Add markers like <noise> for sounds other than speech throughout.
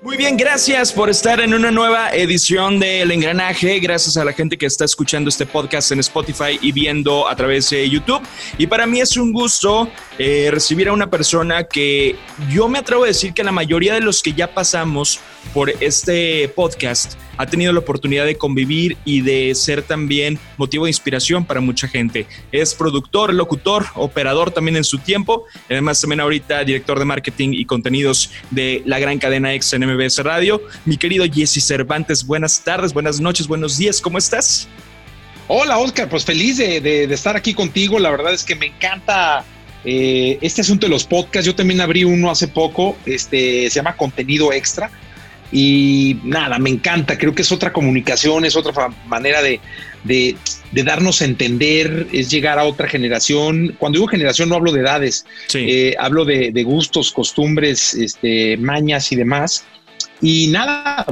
Muy bien, gracias por estar en una nueva edición del Engranaje. Gracias a la gente que está escuchando este podcast en Spotify y viendo a través de YouTube. Y para mí es un gusto eh, recibir a una persona que yo me atrevo a decir que la mayoría de los que ya pasamos por este podcast ha tenido la oportunidad de convivir y de ser también motivo de inspiración para mucha gente. Es productor, locutor, operador también en su tiempo. Además, también ahorita director de marketing y contenidos de la gran cadena X en MBS Radio. Mi querido Jesse Cervantes, buenas tardes, buenas noches, buenos días. ¿Cómo estás? Hola, Oscar. Pues feliz de, estar aquí contigo. La verdad es que me encanta eh, este asunto de los podcasts. Yo también abrí uno hace poco. Este se llama Contenido Extra y nada, me encanta, creo que es otra comunicación, es otra manera de, darnos a entender, es llegar a otra generación. Cuando digo generación no hablo de edades, eh, hablo de, gustos, costumbres, este, mañas y demás. Y nada,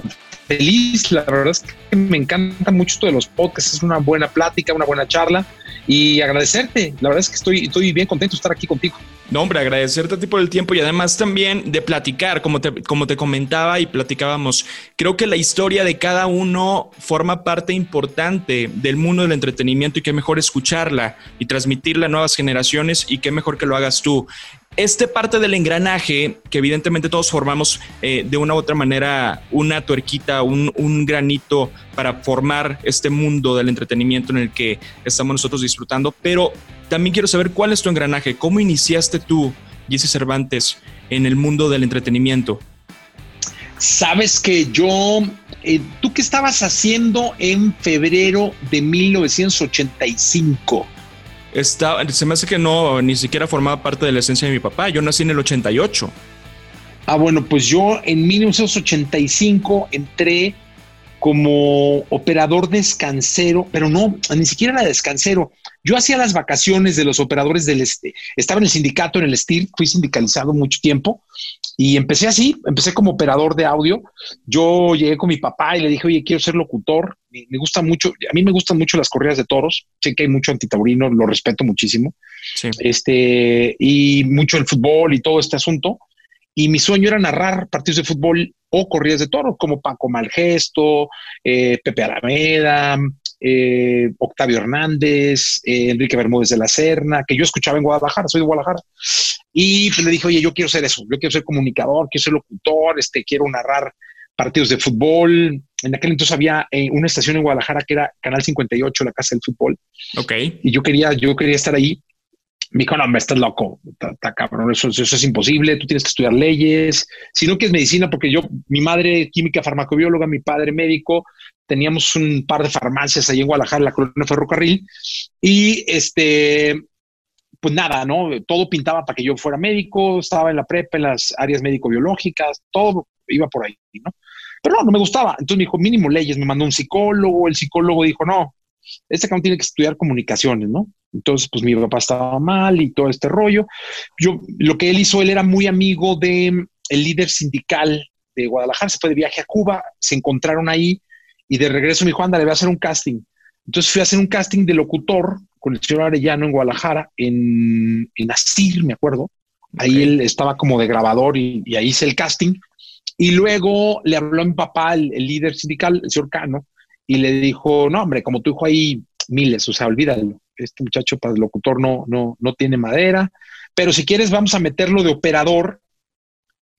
feliz, la verdad es que me encanta mucho esto de los podcasts, es una buena plática, una buena charla y agradecerte. La verdad es que estoy, estoy bien contento de estar aquí contigo. No, hombre, agradecerte a ti por el tiempo y además también de platicar, como te, como te comentaba y platicábamos. Creo que la historia de cada uno forma parte importante del mundo del entretenimiento y qué mejor escucharla y transmitirla a nuevas generaciones y qué mejor que lo hagas tú este parte del engranaje, que evidentemente todos formamos eh, de una u otra manera una tuerquita, un, granito para formar este mundo del entretenimiento en el que estamos nosotros disfrutando, pero también quiero saber cuál es tu engranaje, cómo iniciaste tú, Jesse Cervantes, en el mundo del entretenimiento. Sabes que yo, eh, ¿tú qué estabas haciendo en febrero de 1985? Se me hace que no, ni siquiera formaba parte de la esencia de mi papá. Yo nací en el 88. Ah, bueno, pues yo en 1985 entré como operador descansero, pero no, ni siquiera era descansero. Yo hacía las vacaciones de los operadores del este. Estaba en el sindicato, en el STIR, fui sindicalizado mucho tiempo y empecé así, empecé como operador de audio. Yo llegué con mi papá y le dije, oye, quiero ser locutor. Me, gusta mucho, a mí me gustan mucho las corridas de toros. Sé que hay mucho antitaurino, lo respeto muchísimo. Este, y mucho el fútbol y todo este asunto. Y mi sueño era narrar partidos de fútbol o corridas de toros, como Paco Malgesto, eh, Pepe Alameda, eh, Octavio Hernández, eh, Enrique Bermúdez de la Serna, que yo escuchaba en Guadalajara, soy de Guadalajara. Y pues le dije, oye, yo quiero ser eso, yo quiero ser comunicador, quiero ser locutor, este, quiero narrar partidos de fútbol. En aquel entonces había eh, una estación en Guadalajara que era Canal 58, la Casa del Fútbol. Ok. Y yo quería, yo quería estar ahí. Me dijo, no, me estás loco, está cabrón, eso, eso, es imposible, tú tienes que estudiar leyes, si no que es medicina, porque yo, mi madre química farmacobióloga, mi padre médico, teníamos un par de farmacias ahí en Guadalajara, la colonia Ferrocarril, y este, pues nada, ¿no? Todo pintaba para que yo fuera médico, estaba en la prepa, en las áreas médico-biológicas, todo iba por ahí, ¿no? Pero no, no me gustaba. Entonces me dijo, mínimo leyes, me mandó un psicólogo, el psicólogo dijo, no, este cabrón tiene que estudiar comunicaciones, ¿no? Entonces, pues mi papá estaba mal y todo este rollo. Yo, lo que él hizo, él era muy amigo de el líder sindical de Guadalajara, se fue de viaje a Cuba, se encontraron ahí y de regreso me dijo, anda, le voy a hacer un casting. Entonces fui a hacer un casting de locutor con el señor Arellano en Guadalajara, en, en Asir, me acuerdo. Ahí él estaba como de grabador y, ahí hice el casting. Y luego le habló a mi papá, el, líder sindical, el señor Cano, y le dijo, no, hombre, como tu hijo hay miles, o sea, olvídalo. Este muchacho para el locutor no, no, no tiene madera, pero si quieres vamos a meterlo de operador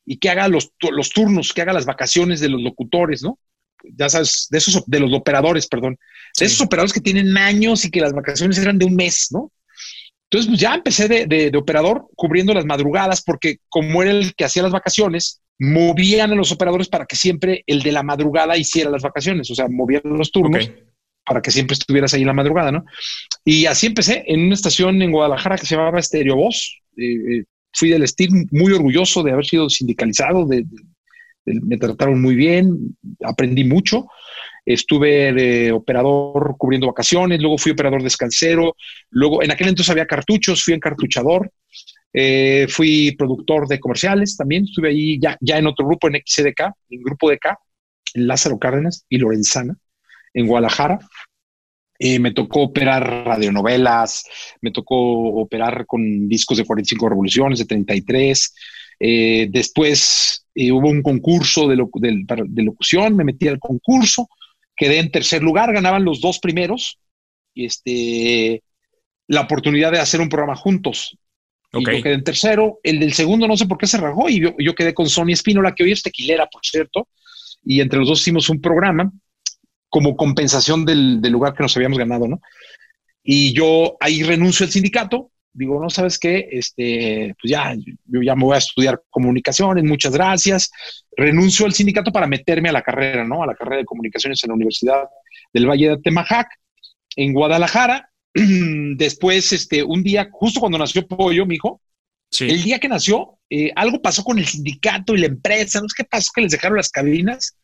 y que haga los, los turnos, que haga las vacaciones de los locutores, ¿no? Ya sabes, de esos, de los operadores, perdón de esos operadores que tienen años y que las vacaciones eran de un mes, ¿no? Entonces, pues ya empecé de, operador cubriendo las madrugadas, porque como era el que hacía las vacaciones, movían a los operadores para que siempre el de la madrugada hiciera las vacaciones, o sea, movían los turnos para que siempre estuvieras ahí en la madrugada, ¿no? Y así empecé en una estación en Guadalajara que se llamaba Stereo Voz. Eh, eh, fui del estilo muy orgulloso de haber sido sindicalizado, me trataron muy bien, aprendí mucho estuve operador cubriendo vacaciones, luego fui operador descansero, luego en aquel entonces había cartuchos, fui encartuchador, eh, fui productor de comerciales también, estuve ahí ya, ya en otro grupo, en XCDK, en Grupo DK, en Lázaro Cárdenas y Lorenzana, en Guadalajara. Eh, me tocó operar radionovelas, me tocó operar con discos de 45 revoluciones, de 33, Eh, después eh, hubo un concurso de, de, locución, me metí al concurso, quedé en tercer lugar, ganaban los dos primeros, este, la oportunidad de hacer un programa juntos. Y yo quedé en tercero, el del segundo no sé por qué se rajó y yo, quedé con Sonia Espínola, que hoy es tequilera, por cierto, y entre los dos hicimos un programa como compensación del, del lugar que nos habíamos ganado, ¿no? Y yo ahí renuncio al sindicato, digo, no sabes qué, este, pues ya, yo ya me voy a estudiar comunicaciones, muchas gracias. Renuncio al sindicato para meterme a la carrera, ¿no? A la carrera de comunicaciones en la Universidad del Valle de Temajac, en Guadalajara. <clears throat> Después, este, un día, justo cuando nació Pollo, mi hijo, el día que nació, eh, algo pasó con el sindicato y la empresa, no sé qué pasó, que les dejaron las cabinas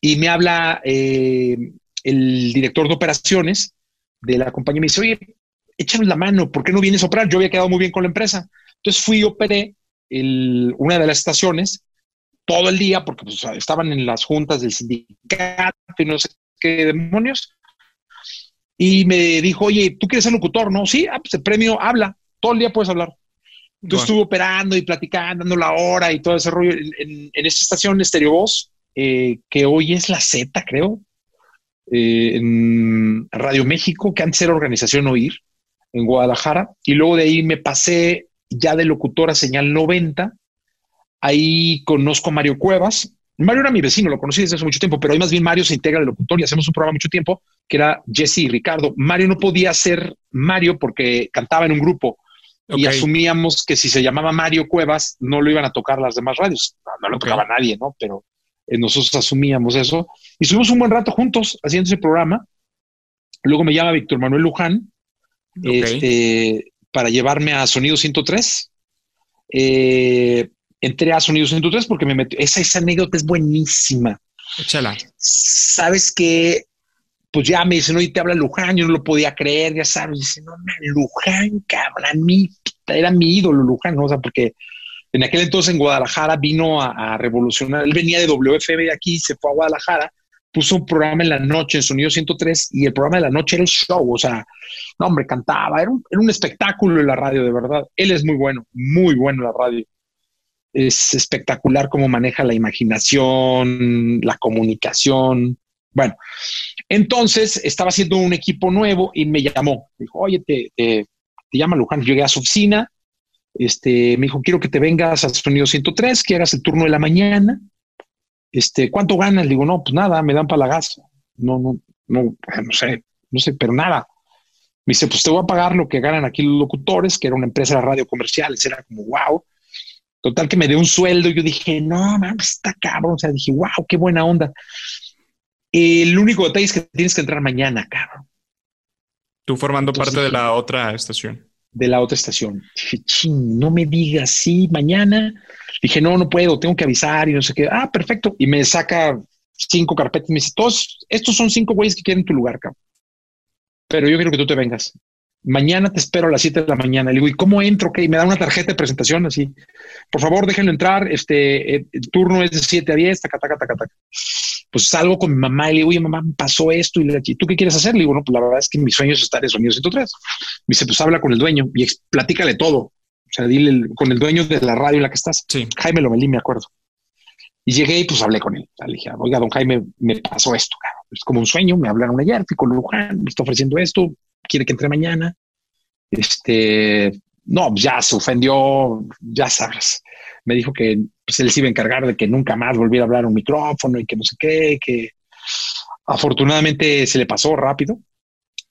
y me habla eh, el director de operaciones de la compañía me dice, oye, échanos la mano, ¿por qué no vienes a operar? Yo había quedado muy bien con la empresa. Entonces fui y operé una de las estaciones todo el día porque pues, estaban en las juntas del sindicato y no sé qué demonios. Y me dijo, oye, ¿tú quieres ser locutor? No, sí, ah, pues el premio habla, todo el día puedes hablar. Entonces estuve operando y platicando, dando la hora y todo ese rollo en, esta estación Estéreo Voz, eh, que hoy es la Z, creo, eh, en Radio México, que antes era Organización Oír, en Guadalajara, y luego de ahí me pasé ya de locutor a Señal 90. Ahí conozco a Mario Cuevas. Mario era mi vecino, lo conocí desde hace mucho tiempo, pero hoy más bien Mario se integra al locutor y hacemos un programa mucho tiempo que era Jesse y Ricardo. Mario no podía ser Mario porque cantaba en un grupo y asumíamos que si se llamaba Mario Cuevas no lo iban a tocar las demás radios. No, lo tocaba nadie, ¿no? Pero eh, nosotros asumíamos eso y estuvimos un buen rato juntos haciendo ese programa. Luego me llama Víctor Manuel Luján este, para llevarme a Sonido 103. Eh, entré a Sonido 103 porque me metió. Esa, esa anécdota es buenísima. Échala. Sabes que, pues ya me dicen, oye, te habla Luján, yo no lo podía creer, ya sabes. Dice, no, Luján, cabrón, mi, era mi ídolo, Luján, ¿no? o sea, porque en aquel entonces en Guadalajara vino a, a, revolucionar. Él venía de WFM de aquí, se fue a Guadalajara puso un programa en la noche en Sonido 103 y el programa de la noche era el show, o sea, no, hombre, cantaba, era un, espectáculo en la radio, de verdad. Él es muy bueno, muy bueno en la radio. Es espectacular cómo maneja la imaginación, la comunicación. Bueno, entonces estaba haciendo un equipo nuevo y me llamó. Dijo, oye, te, te, te llama Luján. Llegué a su oficina. Este, me dijo, quiero que te vengas a Sonido 103, que hagas el turno de la mañana este, ¿cuánto ganas? Le digo, no, pues nada, me dan para la gas. No, no, no, no sé, no sé, pero nada. Me dice, pues te voy a pagar lo que ganan aquí los locutores, que era una empresa de radio comerciales. Era como, wow. Total que me dio un sueldo. Yo dije, no, man, está cabrón. O sea, dije, wow, qué buena onda. El único detalle es que tienes que entrar mañana, cabrón. Tú formando parte de la otra estación. De la otra estación. Dije, ching, no me digas, sí, mañana Dije, no, no puedo, tengo que avisar y no sé qué. Ah, perfecto. Y me saca cinco carpetas y me dice, todos, estos son cinco güeyes que quieren tu lugar, cabrón. Pero yo quiero que tú te vengas. Mañana te espero a las 7 de la mañana. Le digo, ¿y cómo entro? Ok, me da una tarjeta de presentación así. Por favor, déjenlo entrar. Este eh, el turno es de 7 a 10, taca, taca, taca, taca. Pues salgo con mi mamá y le digo, oye, mamá, pasó esto. Y le digo, ¿tú qué quieres hacer? Le digo, no, pues la verdad es que mi sueño es estar en Sonido 103. Me dice, pues habla con el dueño y platícale todo. O sea, dile con el dueño de la radio en la que estás. Sí. Jaime Lomelí, me acuerdo. Y llegué y pues hablé con él. Le dije, oiga, don Jaime, me pasó esto, Es como un sueño, me hablaron ayer, fui con Luján, me está ofreciendo esto, quiere que entre mañana. Este, no, ya se ofendió, ya sabes. Me dijo que pues, él se iba a encargar de que nunca más volviera a hablar un micrófono y que no sé qué, que afortunadamente se le pasó rápido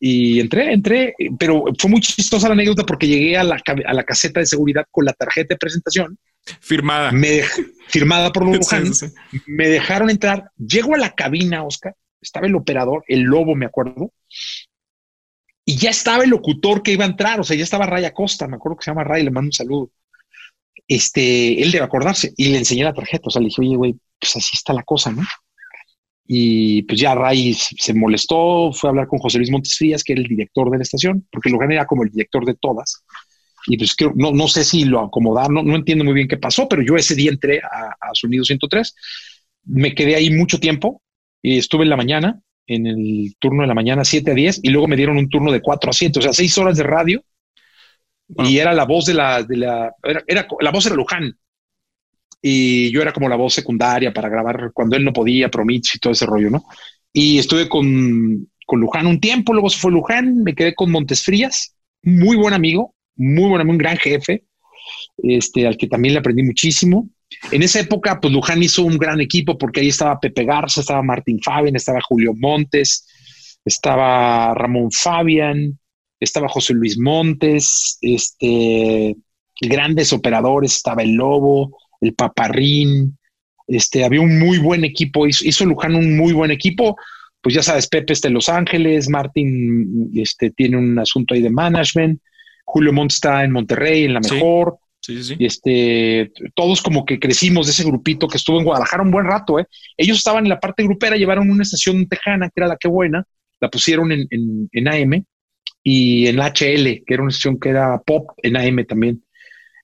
y entré, entré, pero fue muy chistosa la anécdota porque llegué a la, a la caseta de seguridad con la tarjeta de presentación. Firmada. Me firmada por <laughs> Luján. Me dejaron entrar. Llego a la cabina, Oscar. Estaba el operador, el lobo, me acuerdo. Y ya estaba el locutor que iba a entrar. O sea, ya estaba Raya Costa. Me acuerdo que se llama Ray. Le mando un saludo. Este, él debe acordarse. Y le enseñé la tarjeta. O sea, le dije, oye, güey, pues así está la cosa, ¿no? Y pues ya Ray se molestó, fue a hablar con José Luis Montes Frías, que era el director de la estación, porque Luján era como el director de todas. Y pues creo, no, no sé si lo acomodaron, no, no entiendo muy bien qué pasó, pero yo ese día entré a, a Sonido 103, me quedé ahí mucho tiempo y estuve en la mañana, en el turno de la mañana 7 a 10, y luego me dieron un turno de 4 a 7, o sea, 6 horas de radio. Y era la voz de la, de la era, era, la voz era Luján. y yo era como la voz secundaria para grabar cuando él no podía, Promits y todo ese rollo, ¿no? Y estuve con, con Luján un tiempo, luego se fue Luján, me quedé con Montes Frías, muy buen amigo, muy buen amigo, un gran jefe, este, al que también le aprendí muchísimo. En esa época, pues Luján hizo un gran equipo porque ahí estaba Pepe Garza, estaba Martín Fabian, estaba Julio Montes, estaba Ramón Fabian, estaba José Luis Montes, este, grandes operadores, estaba el Lobo, el Paparrín, este, había un muy buen equipo, hizo, Luján un muy buen equipo, pues ya sabes, Pepe está en Los Ángeles, Martín este, tiene un asunto ahí de management, Julio Montes está en Monterrey, en la mejor, Sí, sí, Y este, todos como que crecimos de ese grupito que estuvo en Guadalajara un buen rato, ¿eh? Ellos estaban en la parte grupera, llevaron una estación tejana, que era la que buena, la pusieron en, en, AM y en HL, que era una estación que era pop en AM también.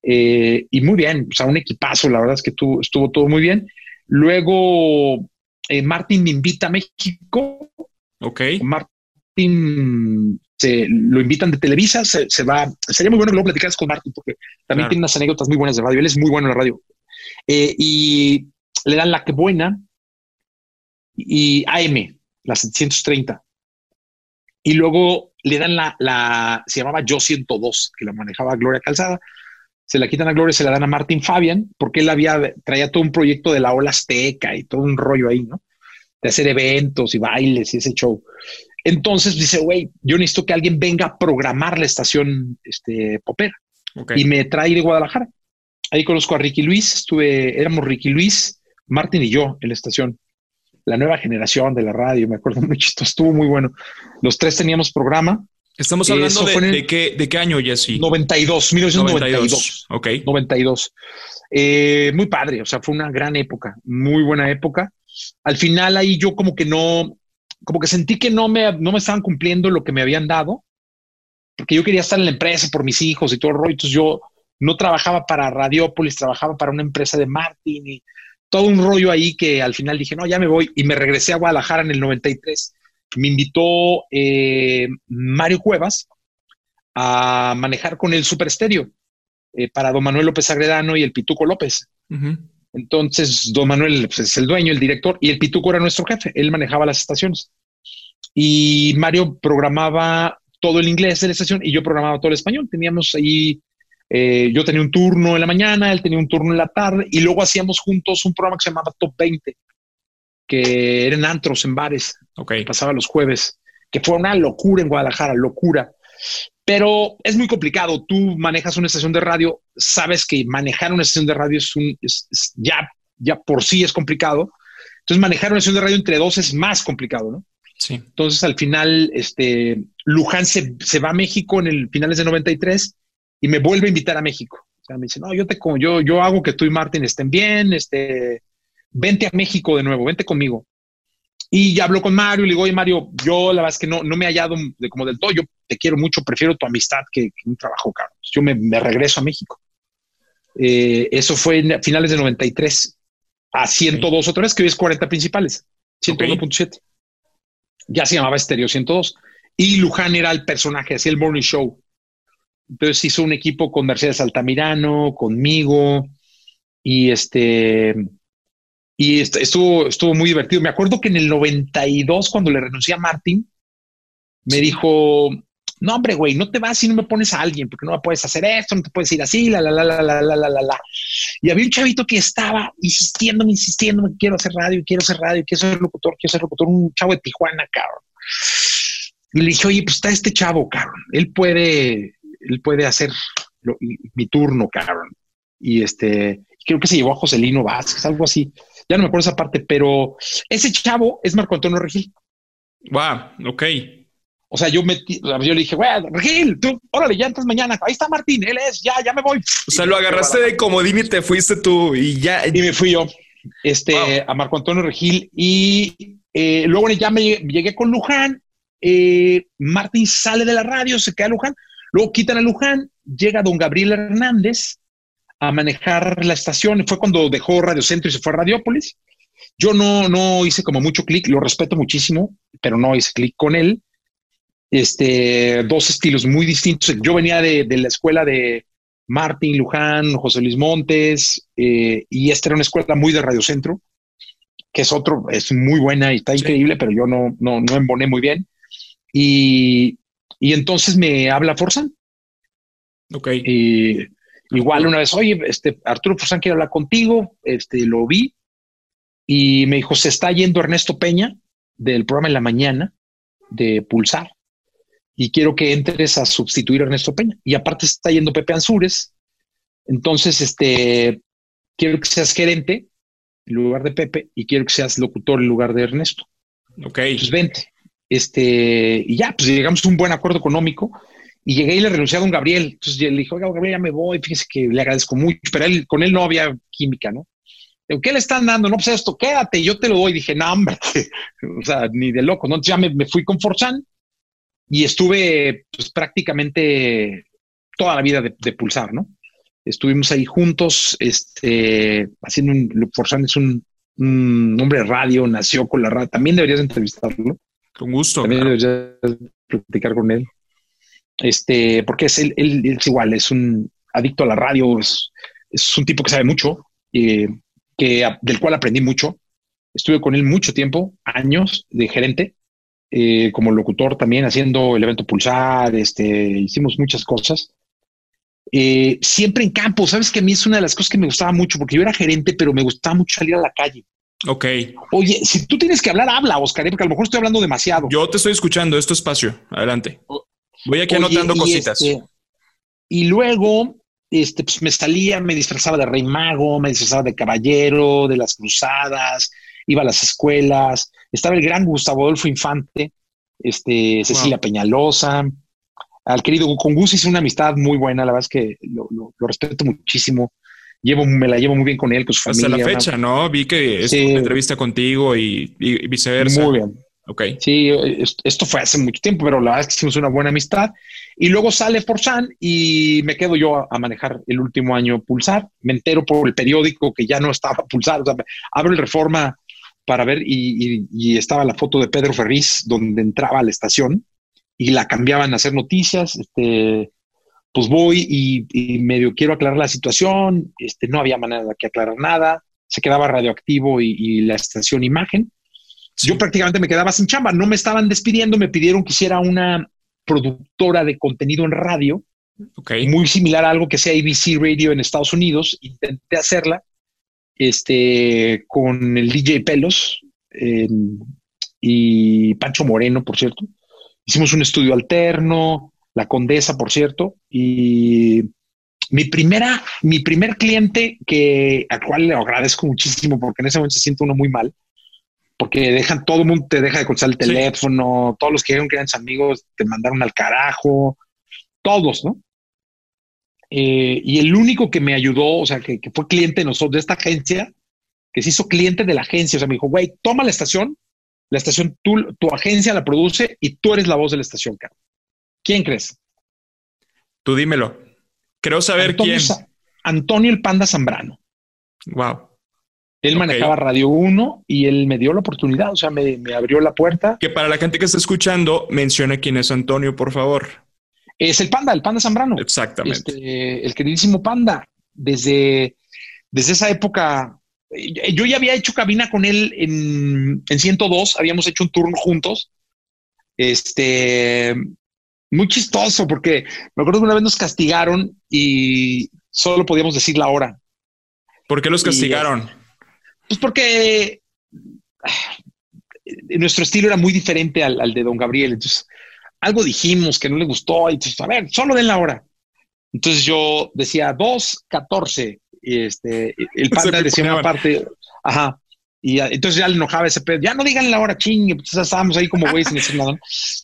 Eh, y muy bien, o sea, un equipazo, la verdad es que estuvo todo muy bien. Luego, eh, Martín me invita a México. Ok. Martín se, lo invitan de Televisa, se, va. Sería muy bueno que luego platicaras con Martín, porque también tiene unas anécdotas muy buenas de radio. Él es muy bueno en la radio. Eh, y le dan la que buena y AM, la 730. Y luego le dan la, la, se llamaba Yo 102, que la manejaba Gloria Calzada. Se la quitan a Gloria, se la dan a Martín Fabian, porque él había, traía todo un proyecto de la ola azteca y todo un rollo ahí, ¿no? De hacer eventos y bailes y ese show. Entonces dice, güey, yo necesito que alguien venga a programar la estación este, popera. Y me trae de Guadalajara. Ahí conozco a Ricky Luis, estuve, éramos Ricky Luis, Martín y yo en la estación. La nueva generación de la radio, me acuerdo <laughs> muy chistoso, estuvo muy bueno. Los tres teníamos programa. Estamos hablando de, qué, de qué año, Jesse? 92, 1992. 92. Ok. 92. Eh, muy padre, o sea, fue una gran época, muy buena época. Al final ahí yo como que no, como que sentí que no me, no me estaban cumpliendo lo que me habían dado, porque yo quería estar en la empresa por mis hijos y todo el rollo. Entonces yo no trabajaba para Radiopolis, trabajaba para una empresa de Martin y todo un rollo ahí que al final dije, no, ya me voy y me regresé a Guadalajara en el 93. Me invitó eh, Mario Cuevas a manejar con el Super Estéreo eh, para don Manuel López Agredano y el Pituco López. Entonces, don Manuel pues, es el dueño, el director, y el Pituco era nuestro jefe. Él manejaba las estaciones. Y Mario programaba todo el inglés de la estación y yo programaba todo el español. Teníamos ahí, eh, yo tenía un turno en la mañana, él tenía un turno en la tarde y luego hacíamos juntos un programa que se llamaba Top 20, que eran antros en bares. Ok. Pasaba los jueves, que fue una locura en Guadalajara, locura. Pero es muy complicado. Tú manejas una estación de radio, sabes que manejar una estación de radio es un ya, ya por sí es complicado. Entonces, manejar una estación de radio entre dos es más complicado, ¿no? Sí. Entonces, al final, este, Luján se, va a México en el finales de 93 y me vuelve a invitar a México. O sea, me dice, no, yo te yo, yo hago que tú y Martín estén bien, este, vente a México de nuevo, vente conmigo. Y ya habló con Mario y le digo, oye Mario, yo la verdad es que no, no me he hallado de, como del todo, yo te quiero mucho, prefiero tu amistad que, un trabajo caro. Yo me, regreso a México. Eh, eso fue en finales de 93 a 102 otra vez, que hoy es 40 principales, 101.7. Ya se llamaba Estéreo 102. Y Luján era el personaje, hacía el morning show. Entonces hizo un equipo con Mercedes Altamirano, conmigo, y este, y estuvo, estuvo muy divertido. Me acuerdo que en el 92, cuando le renuncié a Martín, me dijo, no, hombre, güey, no te vas si no me pones a alguien, porque no me puedes hacer esto, no te puedes ir así, la, la, la, la, la, la, la, la, la. Y había un chavito que estaba insistiendo, insistiendo, quiero hacer radio, quiero hacer radio, quiero ser locutor, quiero ser locutor, un chavo de Tijuana, cabrón. Y le dije, oye, pues está este chavo, cabrón, él puede, él puede hacer mi turno, cabrón. Y este, creo que se llevó a Joselino Vázquez, algo así. Ya no me acuerdo esa parte, pero ese chavo es Marco Antonio Regil. Wow, ok. O sea, yo, metí, yo le dije, güey, Regil, tú, órale, ya entras mañana. Ahí está Martín, él es, ya, ya me voy. O sea, lo agarraste de comodín y te fuiste tú y ya. Y me fui yo, este, a Marco Antonio Regil. Y eh, luego ya me llegué con Luján. Eh, Martín sale de la radio, se queda Luján. Luego quitan a Luján, llega don Gabriel Hernández a manejar la estación. Fue cuando dejó Radio Centro y se fue a Radiópolis. Yo no, no hice como mucho clic, lo respeto muchísimo, pero no hice clic con él este, dos estilos muy distintos. Yo venía de, la escuela de, Martín Luján, José Luis Montes, eh, y esta era una escuela muy de Radio Centro, que es otro, es muy buena y está increíble, pero yo no, no, no emboné muy bien. Y, y entonces me habla Forzán. Ok. Y igual una vez, oye, este Arturo Forzán quiere hablar contigo, este lo vi y me dijo, se está yendo Ernesto Peña del programa en la mañana de Pulsar y quiero que entres a sustituir a Ernesto Peña. Y aparte está yendo Pepe Ansúrez. Entonces, este, quiero que seas gerente en lugar de Pepe y quiero que seas locutor en lugar de Ernesto. Ok. Pues vente. Este, y ya, pues llegamos a un buen acuerdo económico y llegué y le renuncié a don Gabriel. Entonces le dije, oiga, Gabriel, ya me voy, fíjese que le agradezco mucho, pero él, con él no había química, ¿no? ¿Qué le están dando? No, pues esto, quédate, yo te lo doy. Dije, no, hombre, <laughs> o sea, ni de loco, ¿no? Entonces ya me, me fui con Forzán y estuve pues, prácticamente toda la vida de, de, Pulsar, ¿no? Estuvimos ahí juntos, este, haciendo un, Forzán es un, un, hombre de radio, nació con la radio, también deberías entrevistarlo. Con gusto. También claro. deberías platicar con él. Este, porque es, él, él, es igual, es un adicto a la radio, es, es un tipo que sabe mucho, eh, que, del cual aprendí mucho. Estuve con él mucho tiempo, años de gerente, eh, como locutor también, haciendo el evento Pulsar, este, hicimos muchas cosas. Eh, siempre en campo, sabes que a mí es una de las cosas que me gustaba mucho, porque yo era gerente, pero me gustaba mucho salir a la calle. Ok. Oye, si tú tienes que hablar, habla, Oscar, ¿eh? porque a lo mejor estoy hablando demasiado. Yo te estoy escuchando, esto espacio. Adelante. Voy aquí Oye, anotando y cositas. Este, y luego, este, pues me salía, me disfrazaba de rey mago, me disfrazaba de caballero, de las cruzadas, iba a las escuelas, estaba el gran Gustavo Adolfo Infante, este, Cecilia wow. Peñalosa, al querido con Gus hice una amistad muy buena, la verdad es que lo, lo, lo, respeto muchísimo. Llevo, me la llevo muy bien con él, con su Hasta familia. la fecha, una... ¿no? Vi que es sí. una entrevista contigo y, y, viceversa. Muy bien. Ok. Sí, esto fue hace mucho tiempo, pero la verdad es que hicimos una buena amistad. Y luego sale Forzán y me quedo yo a, manejar el último año Pulsar. Me entero por el periódico que ya no estaba <laughs> Pulsar. O sea, abro el Reforma para ver y, y, y, estaba la foto de Pedro Ferriz donde entraba a la estación y la cambiaban a hacer noticias. Este, pues voy y, medio quiero aclarar la situación. Este, no había manera de que aclarar nada. Se quedaba radioactivo y la estación imagen. Sí. Yo prácticamente me quedaba sin chamba. No me estaban despidiendo. Me pidieron que hiciera una productora de contenido en radio. Okay. Muy similar a algo que sea ABC Radio en Estados Unidos. Intenté hacerla este, con el DJ Pelos eh, y Pancho Moreno, por cierto. Hicimos un estudio alterno, la Condesa, por cierto, y mi primera, mi primer cliente que al cual le agradezco muchísimo porque en ese momento se siente uno muy mal, porque dejan todo el mundo te deja de contestar el teléfono, sí. todos los que dijeron que eran amigos te mandaron al carajo, todos, ¿no? Eh, y el único que me ayudó, o sea, que, que, fue cliente de nosotros, de esta agencia, que se hizo cliente de la agencia, o sea, me dijo, güey, toma la estación, la estación, tú, tu agencia la produce y tú eres la voz de la estación, cara. ¿Quién crees? Tú dímelo. Creo saber Antonio, quién. Sa Antonio el Panda Zambrano. Wow. Él okay. manejaba Radio 1 y él me dio la oportunidad, o sea, me, me, abrió la puerta. Que para la gente que está escuchando, menciona quién es Antonio, por favor. Es el Panda, el Panda Zambrano. Exactamente. Este, el queridísimo Panda. Desde, desde esa época, yo ya había hecho cabina con él en, en 102, habíamos hecho un turno juntos. Este, muy chistoso porque me acuerdo que una vez nos castigaron y solo podíamos decir la hora. ¿Por qué los castigaron? Pues porque <sighs> nuestro estilo era muy diferente al, al, de Don Gabriel. Entonces, algo dijimos que no le gustó y entonces, a ver, solo den la hora. Entonces yo decía 2, 14. Y este, <laughs> el panda decía una parte, ajá. Y entonces ya le enojaba ese pedo. Ya no digan la hora, ching. Entonces estábamos ahí como güeyes sin decir nada.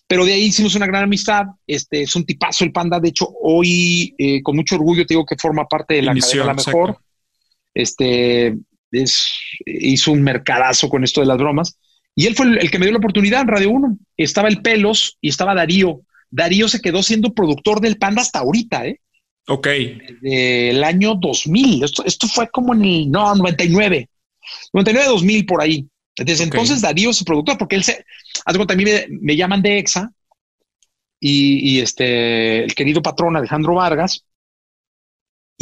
Pero de ahí hicimos una gran amistad. Este es un tipazo el panda. De hecho, hoy eh, con mucho orgullo te digo que forma parte de la Inició, cadena La Mejor. Exacto. Este es, hizo un mercadazo con esto de las bromas. Y él fue el, el, que me dio la oportunidad en Radio 1. Estaba el Pelos y estaba Darío. Darío se quedó siendo productor del Panda hasta ahorita, ¿eh? Ok. Desde el año 2000. Esto, esto fue como en el, no, 99. 99, 2000 por ahí. Desde okay. entonces Darío es el productor porque él se, algo también me, me, llaman de EXA y, y, este, el querido patrón Alejandro Vargas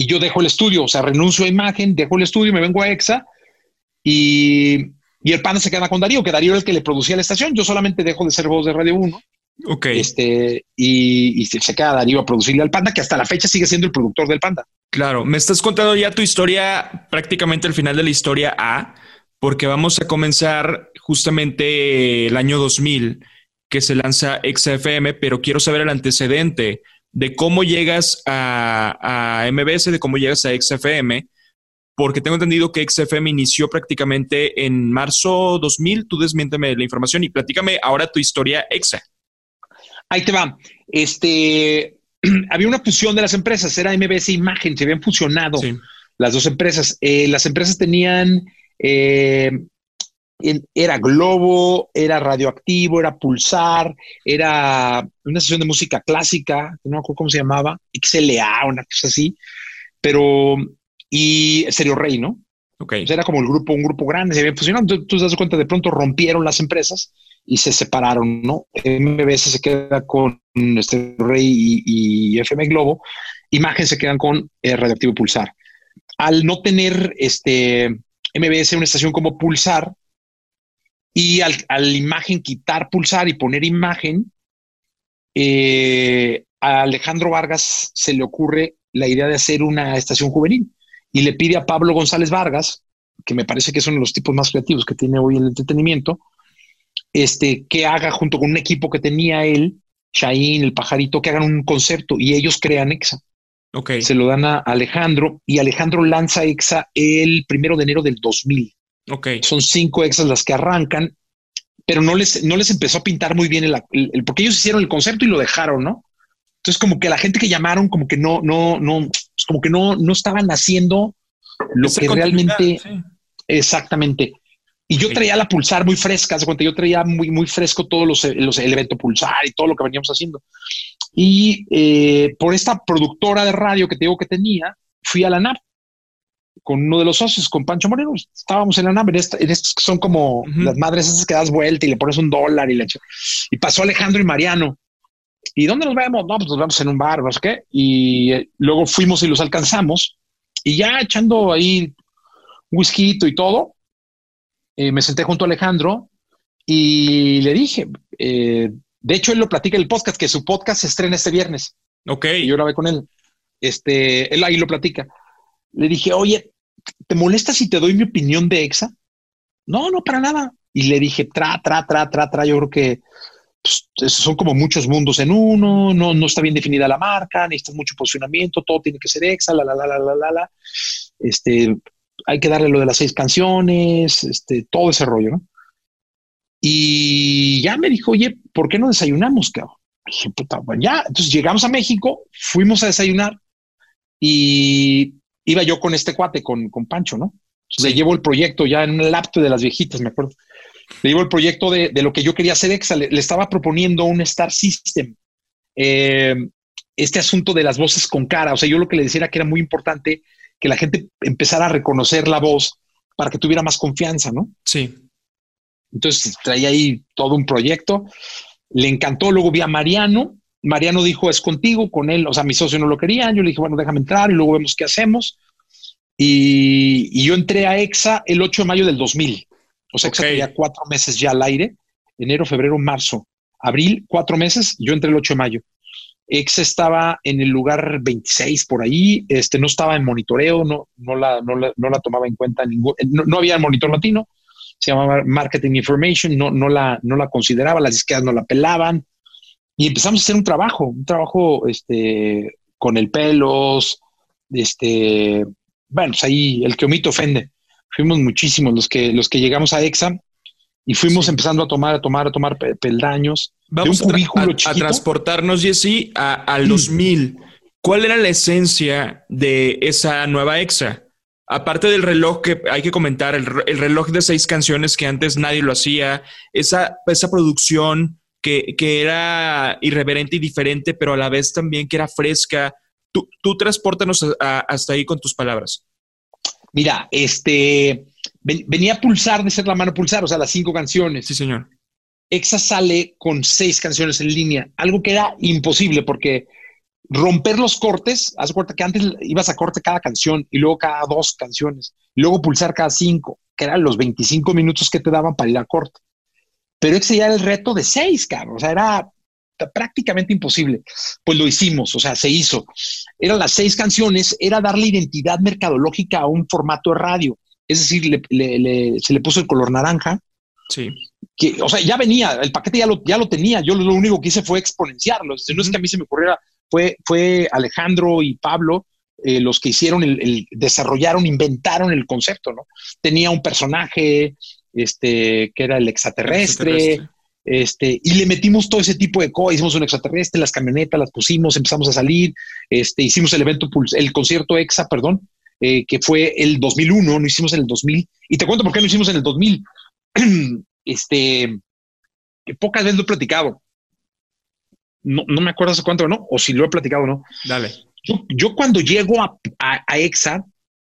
y yo dejo el estudio, o sea, renuncio a imagen, dejo el estudio, me vengo a EXA y, el Panda se queda con Darío, que Darío era el que le producía la estación. Yo solamente dejo de ser voz de Radio 1. Ok. Este, y, se queda Darío a producirle al Panda, que hasta la fecha sigue siendo el productor del Panda. Claro, me estás contando ya tu historia, prácticamente el final de la historia A, porque vamos a comenzar justamente el año 2000 que se lanza XFM, pero quiero saber el antecedente de cómo llegas a, a MBS, de cómo llegas a XFM, porque tengo entendido que XFM inició prácticamente en marzo 2000. Tú desmiénteme la información y platícame ahora tu historia EXA. Ahí te va. Este, <clears throat> había una fusión de las empresas, era MBS Imagen, se habían fusionado las dos empresas. Eh, las empresas tenían, eh, era Globo, era Radioactivo, era Pulsar, era una sesión de música clásica, no me acuerdo cómo se llamaba, XLA, una cosa así, pero y Stereo Rey, ¿no? Ok. era como el grupo, un grupo grande, se habían fusionado. Entonces, tú te das cuenta, de pronto rompieron las empresas y se separaron, ¿no? MBS se queda con Stereo Rey y, FM Globo. Imagen se quedan con eh, Radioactivo Pulsar. Al no tener este MBS una estación como Pulsar y al, imagen quitar Pulsar y poner imagen, eh, a Alejandro Vargas se le ocurre la idea de hacer una estación juvenil y le pide a Pablo González Vargas, que me parece que es uno de los tipos más creativos que tiene hoy el entretenimiento, este, que haga junto con un equipo que tenía él, Shain, el pajarito, que hagan un concepto y ellos crean EXA. Okay. Se lo dan a Alejandro y Alejandro lanza EXA el primero de enero del 2000. Okay. Son cinco EXAs las que arrancan, pero no les, no les empezó a pintar muy bien el, porque ellos hicieron el concepto y lo dejaron, ¿no? Entonces, como que la gente que llamaron, como que no, no, no, pues, como que no, no estaban haciendo lo que realmente exactamente. Y yo traía la pulsar muy fresca, se cuenta, yo traía muy, muy fresco todos los, los el evento pulsar y todo lo que veníamos haciendo. Y eh, por esta productora de radio que te digo que tenía, fui a la NAP con uno de los socios, con Pancho Moreno. Estábamos en la NAP, en, estos que son como las madres esas que das vuelta y le pones un dólar y le Y pasó Alejandro y Mariano. ¿Y dónde nos vemos? No, pues nos vemos en un bar, no sé qué. Y eh, luego fuimos y los alcanzamos. Y ya echando ahí whisky y todo, eh, me senté junto a Alejandro y le dije, eh, de hecho, él lo platica en el podcast, que su podcast se estrena este viernes. Ok. Y yo grabé con él. Este, él ahí lo platica. Le dije, oye, ¿te molesta si te doy mi opinión de EXA? No, no, para nada. Y le dije, tra, tra, tra, tra, tra, yo creo que pues, son como muchos mundos en uno, no, no está bien definida la marca, necesitas mucho posicionamiento, todo tiene que ser exa, la, la, la, la, la, la, Este, hay que darle lo de las seis canciones, este, todo ese rollo, ¿no? Y ya me dijo, oye, ¿por qué no desayunamos, cabrón? dije, puta, bueno, ya. Entonces llegamos a México, fuimos a desayunar y iba yo con este cuate, con, con Pancho, ¿no? Entonces le llevo el proyecto ya en un laptop de las viejitas, me acuerdo le llevo el proyecto de, lo que yo quería hacer EXA, le, estaba proponiendo un Star System. Eh, este asunto de las voces con cara, o sea, yo lo que le decía era que era muy importante que la gente empezara a reconocer la voz para que tuviera más confianza, ¿no? Sí. Entonces traía ahí todo un proyecto, le encantó, luego vi a Mariano, Mariano dijo, es contigo, con él, o sea, mi socio no lo quería, yo le dije, bueno, déjame entrar y luego vemos qué hacemos. Y, y yo entré a EXA el 8 de mayo del 2000. O sea, ya cuatro meses ya al aire, enero, febrero, marzo, abril, cuatro meses, yo entré el 8 de mayo. Ex estaba en el lugar 26 por ahí, este, no estaba en monitoreo, no, no, la, no, la, no la tomaba en cuenta ningún, eh, no, había monitor latino, se llamaba Marketing Information, no, no, la, no la consideraba, las izquierdas no la pelaban, y empezamos a hacer un trabajo, un trabajo este, con el pelos, este, bueno, pues ahí el que omito ofende fuimos muchísimos los que, los que llegamos a EXA y fuimos empezando a tomar, a tomar, a tomar peldaños. Vamos de un cubículo a, a, transportarnos, Jesse, a, al 2000. ¿Cuál era la esencia de esa nueva EXA? Aparte del reloj que hay que comentar, el, reloj de seis canciones que antes nadie lo hacía, esa, esa producción que, que, era irreverente y diferente, pero a la vez también que era fresca. Tú, tú transportanos hasta ahí con tus palabras. Mira, este venía a pulsar de ser la mano pulsar, o sea, las cinco canciones. Sí, señor. Exa sale con seis canciones en línea, algo que era imposible porque romper los cortes, haz cuenta que antes ibas a corte cada canción y luego cada dos canciones, y luego pulsar cada cinco, que eran los 25 minutos que te daban para ir a corte. Pero ese ya era el reto de seis, cabrón. O sea, era prácticamente imposible. Pues lo hicimos, o sea, se hizo. Eran las seis canciones, era darle identidad mercadológica a un formato de radio. Es decir, se le puso el color naranja. Sí. Que, o sea, ya venía, el paquete ya lo, ya lo tenía. Yo lo único que hice fue exponenciarlo. No es que a mí se me ocurriera fue, Alejandro y Pablo eh, los que hicieron el, desarrollaron, inventaron el concepto, ¿no? Tenía un personaje, este, que era el extraterrestre, este, y le metimos todo ese tipo de cosas, hicimos un extraterrestre, las camionetas las pusimos, empezamos a salir, este, hicimos el evento, el concierto EXA, perdón, eh, que fue el 2001, no hicimos en el 2000, y te cuento por qué lo hicimos en el 2000. <clears throat> este, que pocas veces lo he platicado no, me acuerdo hace cuánto, ¿no? O si lo he platicado, ¿no? Dale. Yo, cuando llego a, a, EXA,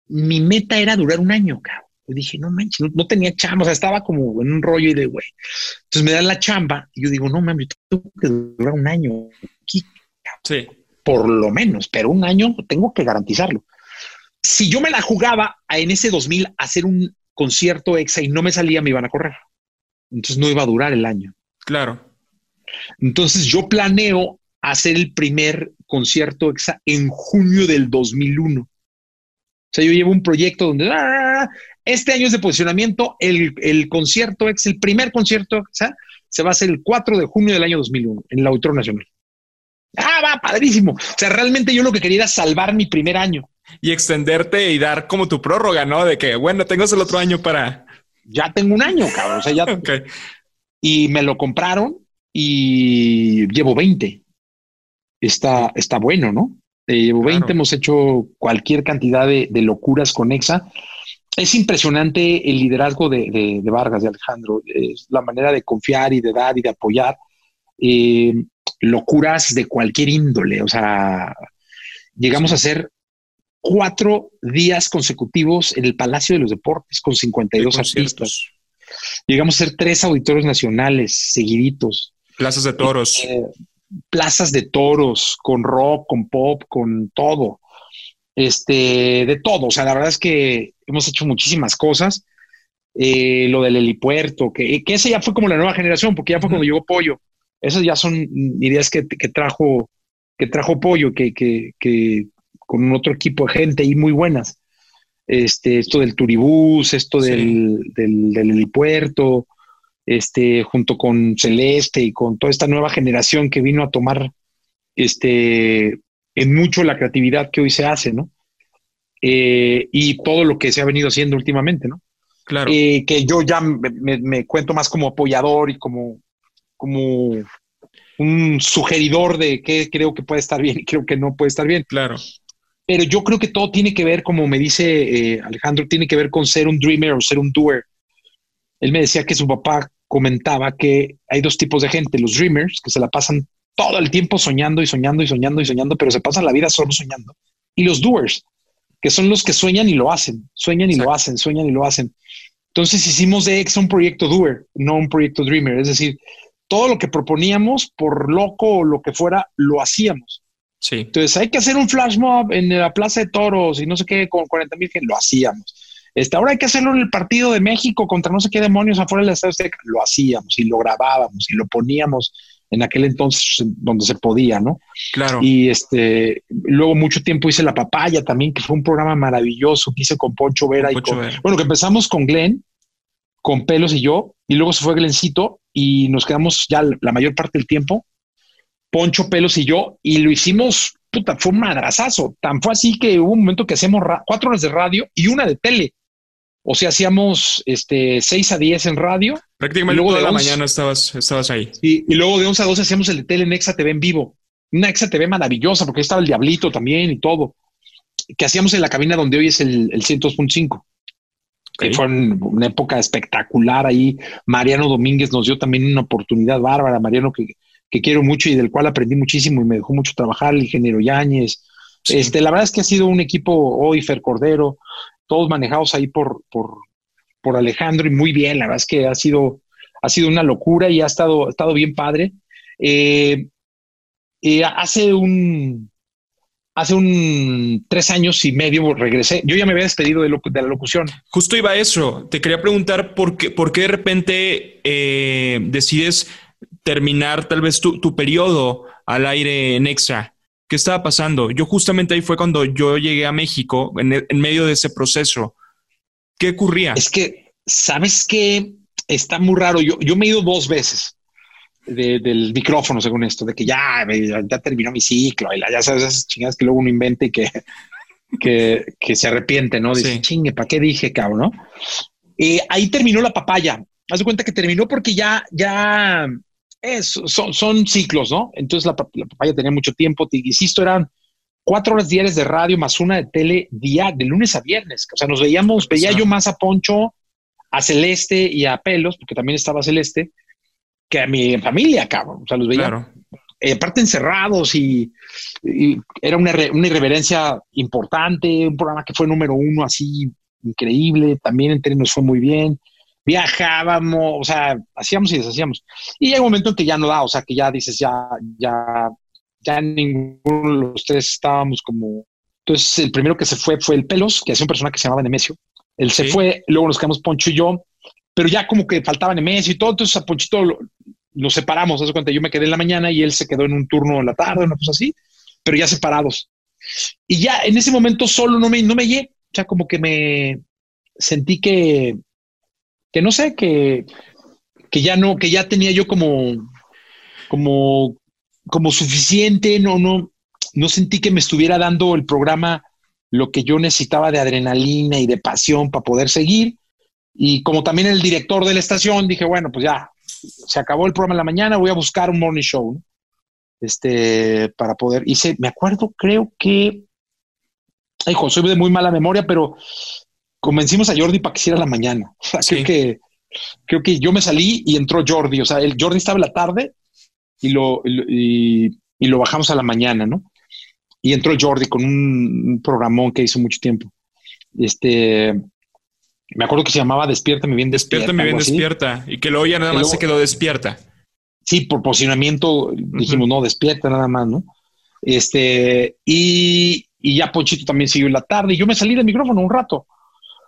mi meta era durar un año, cabrón. Yo dije, no manches, no, tenía chamba, o sea, estaba como en un rollo y de, güey. Entonces me dan la chamba y yo digo, no mames, tengo que durar un año aquí. Sí. Por lo menos, pero un año tengo que garantizarlo. Si yo me la jugaba en ese 2000 a hacer un concierto EXA y no me salía, me iban a correr. Entonces no iba a durar el año. Claro. Entonces yo planeo hacer el primer concierto en junio del 2001. O sea, yo llevo un proyecto donde ah, este año es de posicionamiento, el, concierto ex, el primer concierto se va a hacer el 4 de junio del año 2001 en el Auditorio Nacional. Ah, va, padrísimo. O sea, realmente yo lo que quería era salvar mi primer año. Y extenderte y dar como tu prórroga, ¿no? De que, bueno, tengo el otro año para... Ya tengo un año, cabrón. O sea, ya... <laughs> Y me lo compraron y llevo 20. Está, está bueno, ¿no? Eh, llevo 20, hemos hecho cualquier cantidad de, locuras con EXA. Es impresionante el liderazgo de, Vargas, de Alejandro, es la manera de confiar y de dar y de apoyar. Eh, locuras de cualquier índole, o sea, llegamos a hacer cuatro días consecutivos en el Palacio de los Deportes con 52 artistas. Llegamos a hacer tres auditorios nacionales seguiditos. Plazas de toros. Este, plazas de toros, con rock, con pop, con todo. Este, de todo. O sea, la verdad es que hemos hecho muchísimas cosas. Eh, lo del helipuerto, que, que ese ya fue como la nueva generación, porque ya fue cuando llegó Pollo. Esas ya son ideas que, trajo, que trajo Pollo, que, que, con otro equipo de gente y muy buenas. Este, esto del turibús, esto del, del, del helipuerto, este, junto con Celeste y con toda esta nueva generación que vino a tomar este, en mucho la creatividad que hoy se hace, ¿no? Eh, y todo lo que se ha venido haciendo últimamente, ¿no? Claro. Eh, que yo ya me, cuento más como apoyador y como, como un sugeridor de qué creo que puede estar bien y creo que no puede estar bien. Claro. Pero yo creo que todo tiene que ver, como me dice eh, Alejandro, tiene que ver con ser un dreamer o ser un doer. Él me decía que su papá comentaba que hay dos tipos de gente, los dreamers, que se la pasan todo el tiempo soñando y soñando y soñando y soñando, pero se pasan la vida solo soñando. Y los doers, que son los que sueñan y lo hacen, sueñan y lo hacen, sueñan y lo hacen. Entonces hicimos de EXA un proyecto doer, no un proyecto dreamer. Es decir, todo lo que proponíamos, por loco o lo que fuera, lo hacíamos. Sí. Entonces hay que hacer un flash mob en la Plaza de Toros y no sé qué, con 40 mil, lo hacíamos. Este, ahora hay que hacerlo en el partido de México contra no sé qué demonios afuera del Estadio Azteca. Lo hacíamos y lo grabábamos y lo poníamos en aquel entonces donde se podía, ¿no? Claro. Y este, luego mucho tiempo hice La Papaya también, que fue un programa maravilloso que hice con Poncho Vera y con, bueno, que empezamos con Glenn, con Pelos y yo, y luego se fue Glencito y nos quedamos ya la mayor parte del tiempo, Poncho, Pelos y yo, y lo hicimos, puta, fue un madrazazo. Tan fue así que hubo un momento que hacíamos cuatro horas de radio y una de tele. O sea, hacíamos este, 6 a 10 en radio. Prácticamente luego toda de la mañana estabas, estabas ahí. y luego de 11 a 12 hacíamos el de tele en Exa TV en vivo. Una Exa TV maravillosa, porque ahí estaba el Diablito también y todo. Que hacíamos en la cabina donde hoy es el, el 102.5. Que fue una época espectacular ahí. Mariano Domínguez nos dio también una oportunidad bárbara. Mariano, que, que quiero mucho y del cual aprendí muchísimo y me dejó mucho trabajar. El ingeniero Yáñez. Este, la verdad es que ha sido un equipo hoy, Fer Cordero, todos manejados ahí por, por, por Alejandro y muy bien, la verdad es que ha sido, ha sido una locura y ha estado, estado bien padre. Eh, eh, hace un, hace un tres años y medio regresé. Yo ya me había despedido de, la locución. Justo iba a eso. Te quería preguntar por qué, por qué de repente eh, decides terminar tal vez tu, tu, periodo al aire en Extra. ¿Qué estaba pasando? Yo justamente ahí fue cuando yo llegué a México, en, en medio de ese proceso. ¿Qué ocurría? Es que, ¿sabes qué? Está muy raro. Yo, yo me he ido dos veces del micrófono, según esto, de que ya, ya terminó mi ciclo, y ya sabes, esas chingadas que luego uno invente y que, que, se arrepiente, ¿no? Dice, chingue, ¿para qué dije, cabrón? ¿no? Y ahí terminó la papaya. Haz de cuenta que terminó porque ya, ya son, son ciclos, ¿no? Entonces la, papaya tenía mucho tiempo. Te insisto, eran cuatro horas diarias de radio más una de tele día, de lunes a viernes. O sea, nos veíamos, veía yo más a Poncho, a Celeste y a Pelos, porque también estaba Celeste, que a mi familia, cabrón. O sea, los veía. Eh, aparte encerrados y, era una, una, irreverencia importante, un programa que fue número uno así increíble, también en nos fue muy bien, viajábamos, o sea, hacíamos y deshacíamos. Y llega un momento en que ya no da, o sea, que ya dices, ya, ya, ya ninguno de los tres estábamos como... Entonces, el primero que se fue fue el Pelos, que hacía un personaje que se llamaba Nemesio. Él se fue, luego nos quedamos Poncho y yo, pero ya como que faltaba Nemesio y todo, entonces a Ponchito lo, separamos, hace cuenta, yo me quedé en la mañana y él se quedó en un turno en la tarde, una cosa así, pero ya separados. Y ya en ese momento solo no me, no me llegué, o sea, como que me sentí que, que no sé, que, que ya no, que ya tenía yo como, como, como suficiente, no, no, no sentí que me estuviera dando el programa lo que yo necesitaba de adrenalina y de pasión para poder seguir. Y como también el director de la estación, dije, bueno, pues ya, se acabó el programa en la mañana, voy a buscar un morning show, Este, para poder, hice, me acuerdo, creo que, hijo, soy de muy mala memoria, pero convencimos a Jordi para que hiciera la mañana. <laughs> creo que, creo que yo me salí y entró Jordi, o sea, el Jordi estaba en la tarde y lo, y, lo bajamos a la mañana, ¿no? Y entró Jordi con un programón que hizo mucho tiempo. Este, me acuerdo que se llamaba Despierta, mi bien despierta. Mi bien despierta. Y que luego ya nada más se quedó despierta. Sí, por posicionamiento dijimos, no, despierta nada más, ¿no? Este, y, y ya Ponchito también siguió en la tarde y yo me salí del micrófono un rato.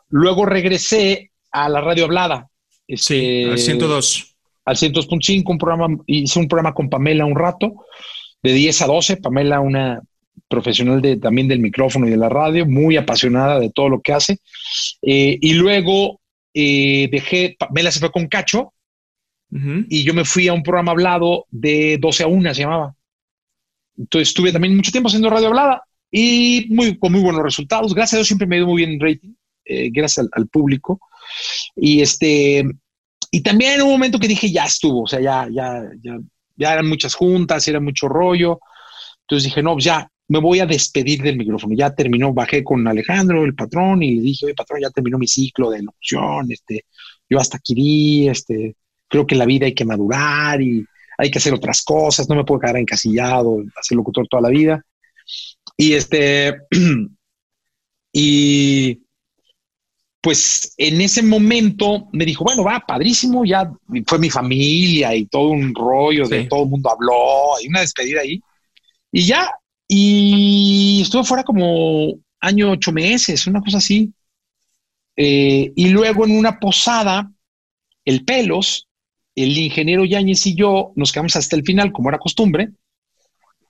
Luego regresé a la radio hablada. sí, al 102. Al 102.5, un programa, hice un programa con Pamela un rato, de 10 a 12. Pamela, una profesional de, también del micrófono y de la radio, muy apasionada de todo lo que hace. Eh, y luego eh, dejé, Mela se fue con Cacho y yo me fui a un programa hablado de 12 a 1, se llamaba. Entonces estuve también mucho tiempo haciendo radio hablada y muy, con muy buenos resultados. Gracias a Dios siempre me ha ido muy bien en rating, eh, gracias al, público. Y este, y también en un momento que dije, ya estuvo, o sea, ya, ya, ya, ya eran muchas juntas, era mucho rollo. Entonces dije, no, pues ya, me voy a despedir del micrófono. Ya terminó, bajé con Alejandro, el patrón, y le dije, oye, patrón, ya terminó mi ciclo de locución, este, yo hasta aquí este, creo que en la vida hay que madurar y hay que hacer otras cosas, no me puedo quedar encasillado, ser locutor toda la vida. Y este, <clears throat> y pues en ese momento me dijo, bueno, va, padrísimo, ya fue mi familia y todo un rollo de todo el mundo habló, hay una despedida ahí. Y ya y estuve fuera como año, ocho meses, una cosa así. Eh, y luego en una posada, el Pelos, el ingeniero Yáñez y yo nos quedamos hasta el final, como era costumbre,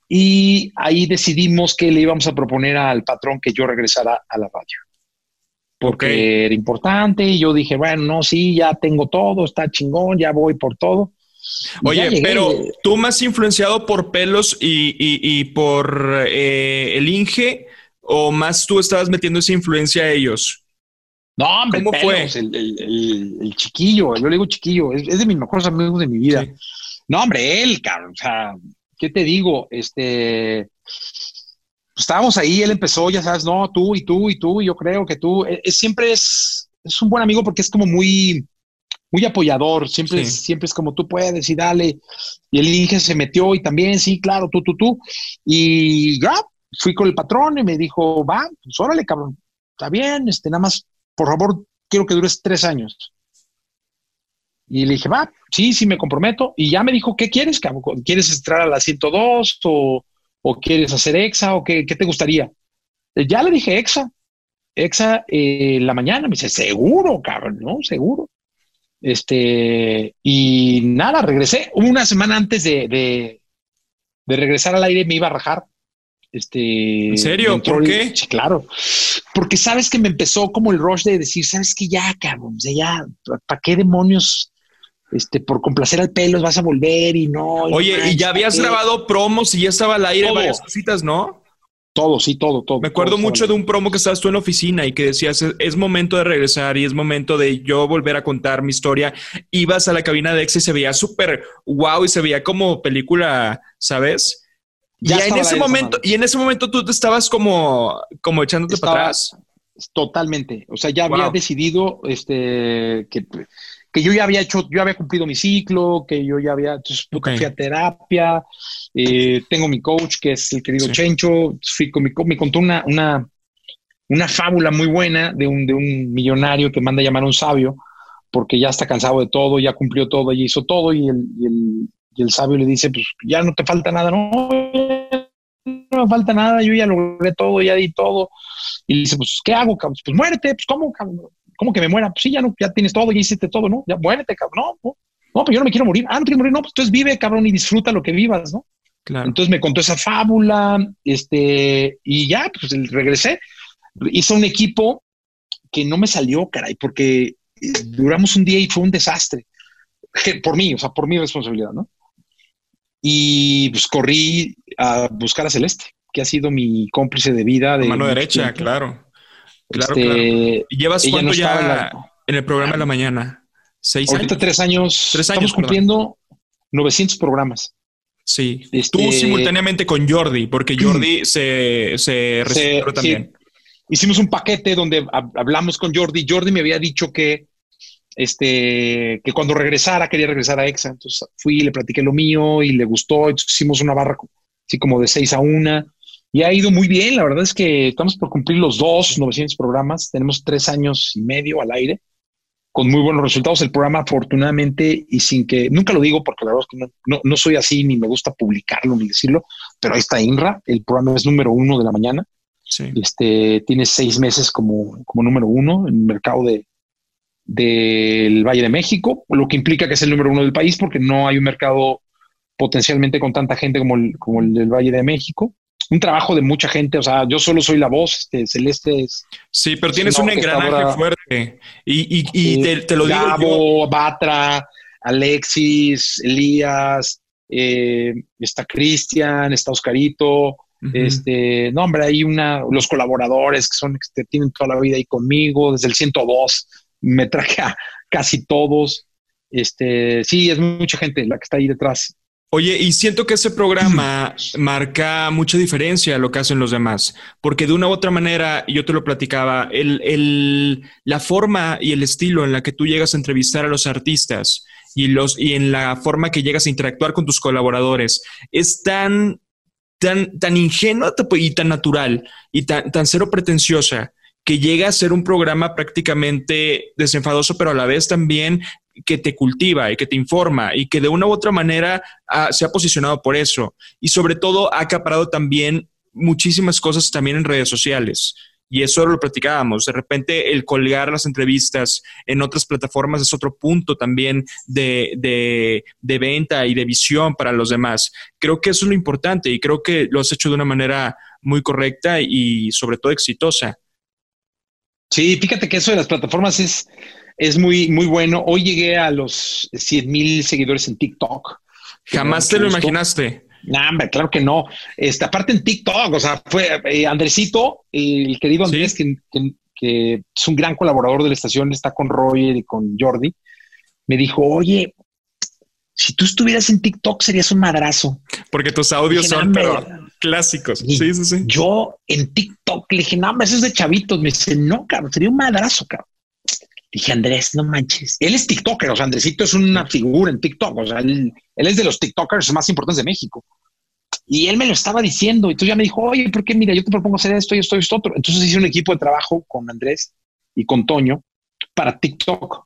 y ahí decidimos que le íbamos a proponer al patrón que yo regresara a la radio. Porque era importante, y yo dije, bueno, no, sí, ya tengo todo, está chingón, ya voy por todo. Oye, pero tú más influenciado por pelos y, por eh, el Inge, o más tú estabas metiendo esa influencia a ellos? No, hombre, ¿cómo fue? El, chiquillo, yo le digo chiquillo, es, de mis mejores amigos de mi vida. No, hombre, él, cabrón, o sea, ¿qué te digo? Este, pues, estábamos ahí, él empezó, ya sabes, no, tú y tú y tú, y yo creo que tú, e, es, siempre es, es un buen amigo porque es como muy, muy apoyador, siempre, es, siempre es como tú puedes y dale. Y el Inge se metió y también, sí, claro, tú, tú, tú. Y ya, fui con el patrón y me dijo, va, pues órale, cabrón, está bien, este, nada más, por favor, quiero que dures tres años. Y le dije, va, sí, sí, me comprometo. Y ya me dijo, ¿qué quieres, cabrón? ¿Quieres entrar a la 102 o, ¿O quieres hacer EXA? ¿O qué, qué te gustaría? Eh, ya le dije EXA. EXA eh, la mañana. Me dice, seguro, cabrón, ¿no? Seguro. Este, y nada, regresé. Una semana antes de, de, de regresar al aire me iba a rajar. Este, ¿En serio? ¿Por qué? Sí, claro. Porque sabes que me empezó como el rush de decir, sabes que ya, cabrón, ya, ¿para qué demonios? Este, por complacer al pelo vas a volver y no. Oye, y ya habías grabado promos y ya estaba al aire Todo. varias cositas, ¿no? Todo, sí, todo, todo. Me acuerdo todo, mucho todo. de un promo que estabas tú en la oficina y que decías, es, momento de regresar y es momento de yo volver a contar mi historia. Ibas a la cabina de Exa y se veía súper wow y se veía como película, ¿sabes? Ya y en ese momento, y en ese momento tú te estabas como, como echándote Estaba- para atrás. Totalmente. O sea, ya había Wow. decidido este, que, que yo ya había hecho, yo había cumplido mi ciclo, que yo ya había, entonces puta, Ok. fui a terapia, eh, tengo mi coach, que es el querido Sí. Chencho, fui con mi me contó una, una, una fábula muy buena de un, de un millonario que manda a llamar a un sabio, porque ya está cansado de todo, ya cumplió todo, ya hizo todo, y el, y el, y el sabio le dice, pues ya no te falta nada, no, no me falta nada, yo ya logré todo, ya di todo. Y dice, pues, ¿qué hago, cabrón? Pues muérete, pues, ¿cómo, cabrón? ¿Cómo que me muera? Pues sí, ya no, ya tienes todo, ya hiciste todo, ¿no? Ya muérete, cabrón. No, no, no, pues yo no me quiero morir. Ah, no quiero morir, no, pues entonces vive, cabrón, y disfruta lo que vivas, ¿no? Claro. Entonces me contó esa fábula, este, y ya, pues regresé. Hizo un equipo que no me salió, caray, porque eh, duramos un día y fue un desastre. Por mí, o sea, por mi responsabilidad, ¿no? Y pues corrí a buscar a Celeste, que ha sido mi cómplice de vida. De Mano derecha, tiempo. claro. Claro, Este, claro. ¿Y llevas cuánto no ya en la- en el programa de la mañana? ¿Seis Ahorita años? tres años. Tres años, Estamos cumpliendo 900 programas. Sí. Este- Tú simultáneamente con Jordi, porque <clears throat> Jordi se, se registró sí. también. Hicimos un paquete donde hab- hablamos con Jordi. Jordi me había dicho que, este, que cuando regresara quería regresar a EXA. Entonces fui, le platiqué lo mío y le gustó. Entonces hicimos una barra así como de 6 a 1 y ha ido muy bien. La verdad es que estamos por cumplir los dos 900 programas. Tenemos tres años y medio al aire con muy buenos resultados. El programa, afortunadamente, y sin que, nunca lo digo porque la verdad es que no, no, no soy así, ni me gusta publicarlo ni decirlo, pero ahí está INRA. El programa es número uno de la mañana. Sí. Este, tiene seis meses como, como número uno en el mercado de, del Valle de México, lo que implica que es el número uno del país porque no hay un mercado potencialmente con tanta gente como el, como el del Valle de México. Un trabajo de mucha gente, o sea, yo solo soy la voz, este, Celeste es Sí, pero tienes un engranaje fuerte. Y, y, y eh, te, te lo digo yo. Gabo, Batra, Alexis, Elías, eh, está Cristian, está Oscarito. Este, no, hombre, hay una, los colaboradores que son, que tienen toda la vida ahí conmigo, desde el 102, me traje a casi todos. Este, sí, es mucha gente la que está ahí detrás. Oye, y siento que ese programa <clears throat> marca mucha diferencia a lo que hacen los demás, porque de una u otra manera, yo te lo platicaba, el, el- la forma y el estilo en la que tú llegas a entrevistar a los artistas y, los, y en la forma que llegas a interactuar con tus colaboradores es tan, tan, tan ingenua y tan natural y tan, tan cero pretenciosa que llega a ser un programa prácticamente desenfadoso, pero a la vez también que te cultiva y que te informa y que de una u otra manera ah, se ha posicionado por eso. Y sobre todo ha acaparado también muchísimas cosas también en redes sociales. Y eso lo platicábamos. De repente el colgar las entrevistas en otras plataformas es otro punto también de, de, de venta y de visión para los demás. Creo que eso es lo importante y creo que lo has hecho de una manera muy correcta y sobre todo exitosa. Sí, fíjate que eso de las plataformas es, es muy, muy bueno. Hoy llegué a los 100 mil seguidores en TikTok. Jamás te lo gustó. imaginaste. No, hombre, claro que no. Este, aparte en TikTok, o sea, fue eh, Andresito, el querido Sí. Andrés, que, que- que es un gran colaborador de la estación, está con Roger y con Jordi, me dijo, oye, si tú estuvieras en TikTok serías un madrazo. Porque tus audios Dije, son "No, pero hombre". Clásicos. Y Sí, sí, sí. Yo en TikTok le dije, no, hombre, eso es de chavitos. Me dice, no, cabrón, sería un madrazo, cabrón. Dije, Andrés, no manches. Él es TikToker, o sea, Andresito es una figura en TikTok, o sea, él, él es de los TikTokers más importantes de México. Y él me lo estaba diciendo. Entonces ya me dijo, oye, ¿por qué? Mira, yo te propongo hacer esto y esto y esto otro. Entonces hice un equipo de trabajo con Andrés y con Toño para TikTok.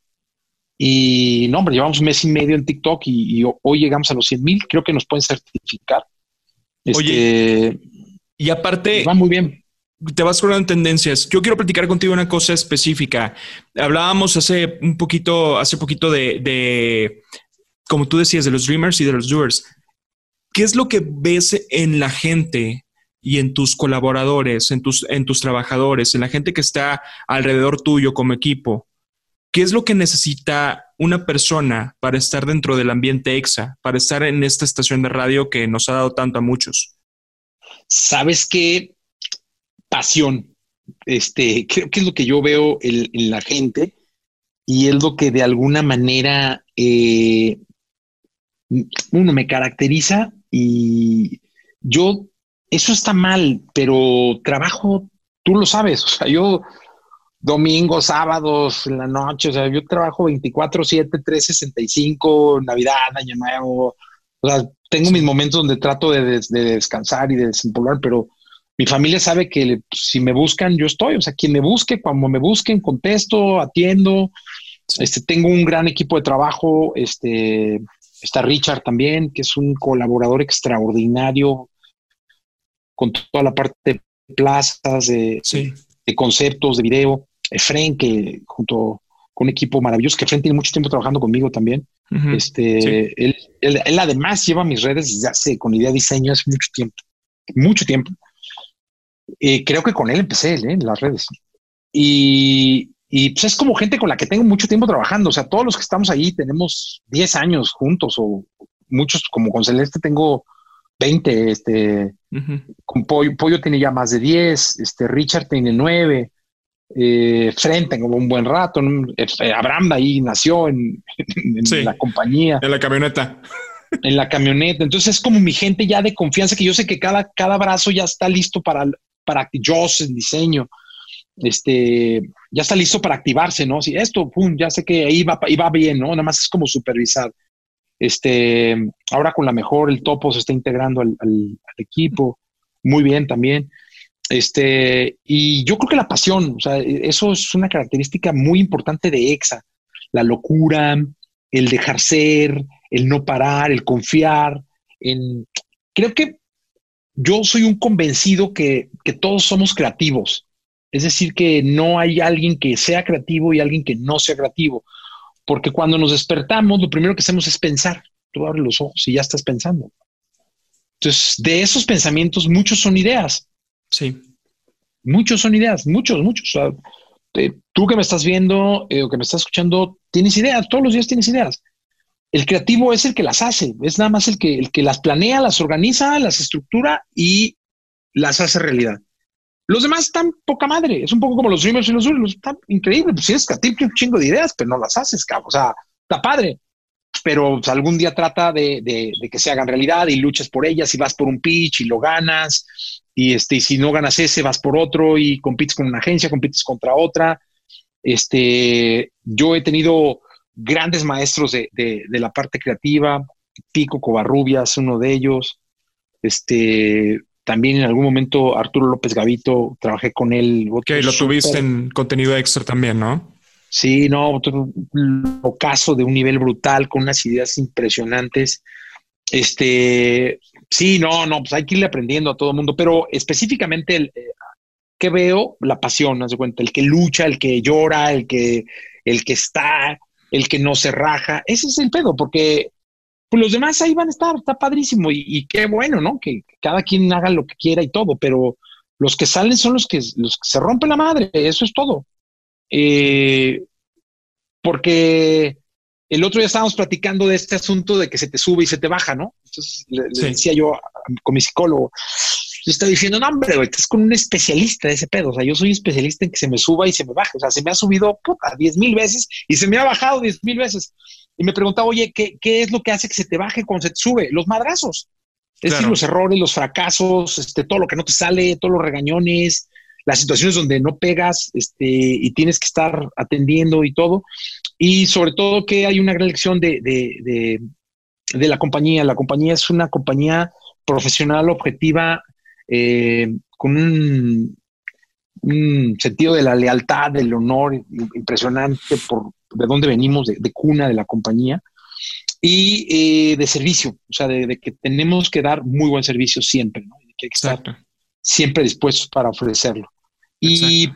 Y no, hombre, llevamos un mes y medio en TikTok y, y hoy llegamos a los 100 mil. Creo que nos pueden certificar. Oye, y aparte... Va muy bien. Te vas en tendencias. Yo quiero platicar contigo una cosa específica. Hablábamos hace un poquito, hace poquito de, de, como tú decías, de los dreamers y de los doers. ¿Qué es lo que ves en la gente y en tus colaboradores, en tus, en tus trabajadores, en la gente que está alrededor tuyo como equipo? ¿Qué es lo que necesita una persona para estar dentro del ambiente EXA, para estar en esta estación de radio que nos ha dado tanto a muchos? Sabes qué pasión, este, creo que es lo que yo veo en, la gente y es lo que de alguna manera eh, uno me caracteriza y yo, eso está mal, pero trabajo, tú lo sabes, o sea, yo domingos, sábados, en la noche, o sea, yo trabajo 24, 7, 365, Navidad, Año Nuevo, o sea, tengo mis momentos donde trato de, descansar y de desempolvar, pero mi familia sabe que si me buscan, yo estoy, o sea, quien me busque, cuando me busquen, contesto, atiendo, este, tengo un gran equipo de trabajo, este, está Richard también, que es un colaborador extraordinario con toda la parte de plazas, de, de conceptos, de video. Efren, que junto con un equipo maravilloso, que Efren tiene mucho tiempo trabajando conmigo también. este, él, él, además lleva mis redes desde hace, con idea de diseño hace mucho tiempo, mucho tiempo. Eh, creo que con él empecé ¿eh? en las redes. Y, y pues es como gente con la que tengo mucho tiempo trabajando. O sea, todos los que estamos ahí tenemos 10 años juntos o muchos, como con Celeste tengo 20, este, con Pollo, Pollo tiene ya más de 10, este, Richard tiene 9, eh, frente como un buen rato. Eh, Abraham ahí nació en, la compañía. En la camioneta. En la camioneta. Entonces es como mi gente ya de confianza que yo sé que cada, cada brazo ya está listo para, para yo en diseño. Este ya está listo para activarse, ¿no? Si esto, pum, ya sé que ahí va, va bien, ¿no? Nada más es como supervisar. Este, ahora con la mejor, el topo se está integrando al equipo. Muy bien también. Este, y yo creo que la pasión, o sea, eso es una característica muy importante de EXA. La locura, el dejar ser, el no parar, el confiar. En... Creo que yo soy un convencido que, que todos somos creativos. Es decir, que no hay alguien que sea creativo y alguien que no sea creativo. Porque cuando nos despertamos, lo primero que hacemos es pensar. Tú abres los ojos y ya estás pensando. Entonces, de esos pensamientos, muchos son ideas. Sí. Muchos son ideas, muchos, muchos. Eh, tú que me estás viendo eh, o que me estás escuchando, tienes ideas, todos los días tienes ideas. El creativo es el que las hace, es nada más el que, el que las planea, las organiza, las estructura y las hace realidad. Los demás están poca madre, es un poco como los dreamers y los dreamers, están increíbles. Pues si eres creativo, un chingo de ideas, pero no las haces, cabrón. O sea, está padre pero pues, algún día trata de, que se hagan realidad y luchas por ellas y vas por un pitch y lo ganas y este si no ganas ese vas por otro y compites con una agencia, compites contra otra. Este, yo he tenido grandes maestros de, la parte creativa, Pico Covarrubias, uno de ellos. Este, también en algún momento Arturo López Gavito, trabajé con él. Ok, lo tuviste en contenido extra también, ¿no? Sí, no, otro caso de un nivel brutal, con unas ideas impresionantes. Este, sí, no, no, pues hay que irle aprendiendo a todo el mundo, pero específicamente el eh, que veo, la pasión, haz de cuenta, el que lucha, el que llora, el que, el que está, el que no se raja, ese es el pedo, porque pues los demás ahí van a estar, está padrísimo y, qué bueno, ¿no? Que cada quien haga lo que quiera y todo, pero los que salen son los que, los que se rompen la madre, eso es todo. Eh, porque el otro día estábamos platicando de este asunto de que se te sube y se te baja, ¿no? Entonces le, decía yo con mi psicólogo, yo estaba diciendo, no, hombre, estás con un especialista de ese pedo. O sea, yo soy especialista en que se me suba y se me baje. O sea, se me ha subido puta, 10 mil veces y se me ha bajado 10 mil veces. Y me preguntaba, oye, ¿qué, ¿qué, es lo que hace que se te baje cuando se te sube? Los madrazos. Es decir, los errores, los fracasos, este, todo lo que no te sale, todos los regañones, las situaciones donde no pegas este, y tienes que estar atendiendo y todo. Y sobre todo que hay una gran lección de, de, de, la compañía. La compañía es una compañía profesional, objetiva, eh, con un, un, sentido de la lealtad, del honor impresionante por de dónde venimos, de, cuna de la compañía. y eh, de servicio, o sea, de, que tenemos que dar muy buen servicio siempre, ¿no? que hay que estar siempre dispuestos para ofrecerlo. Y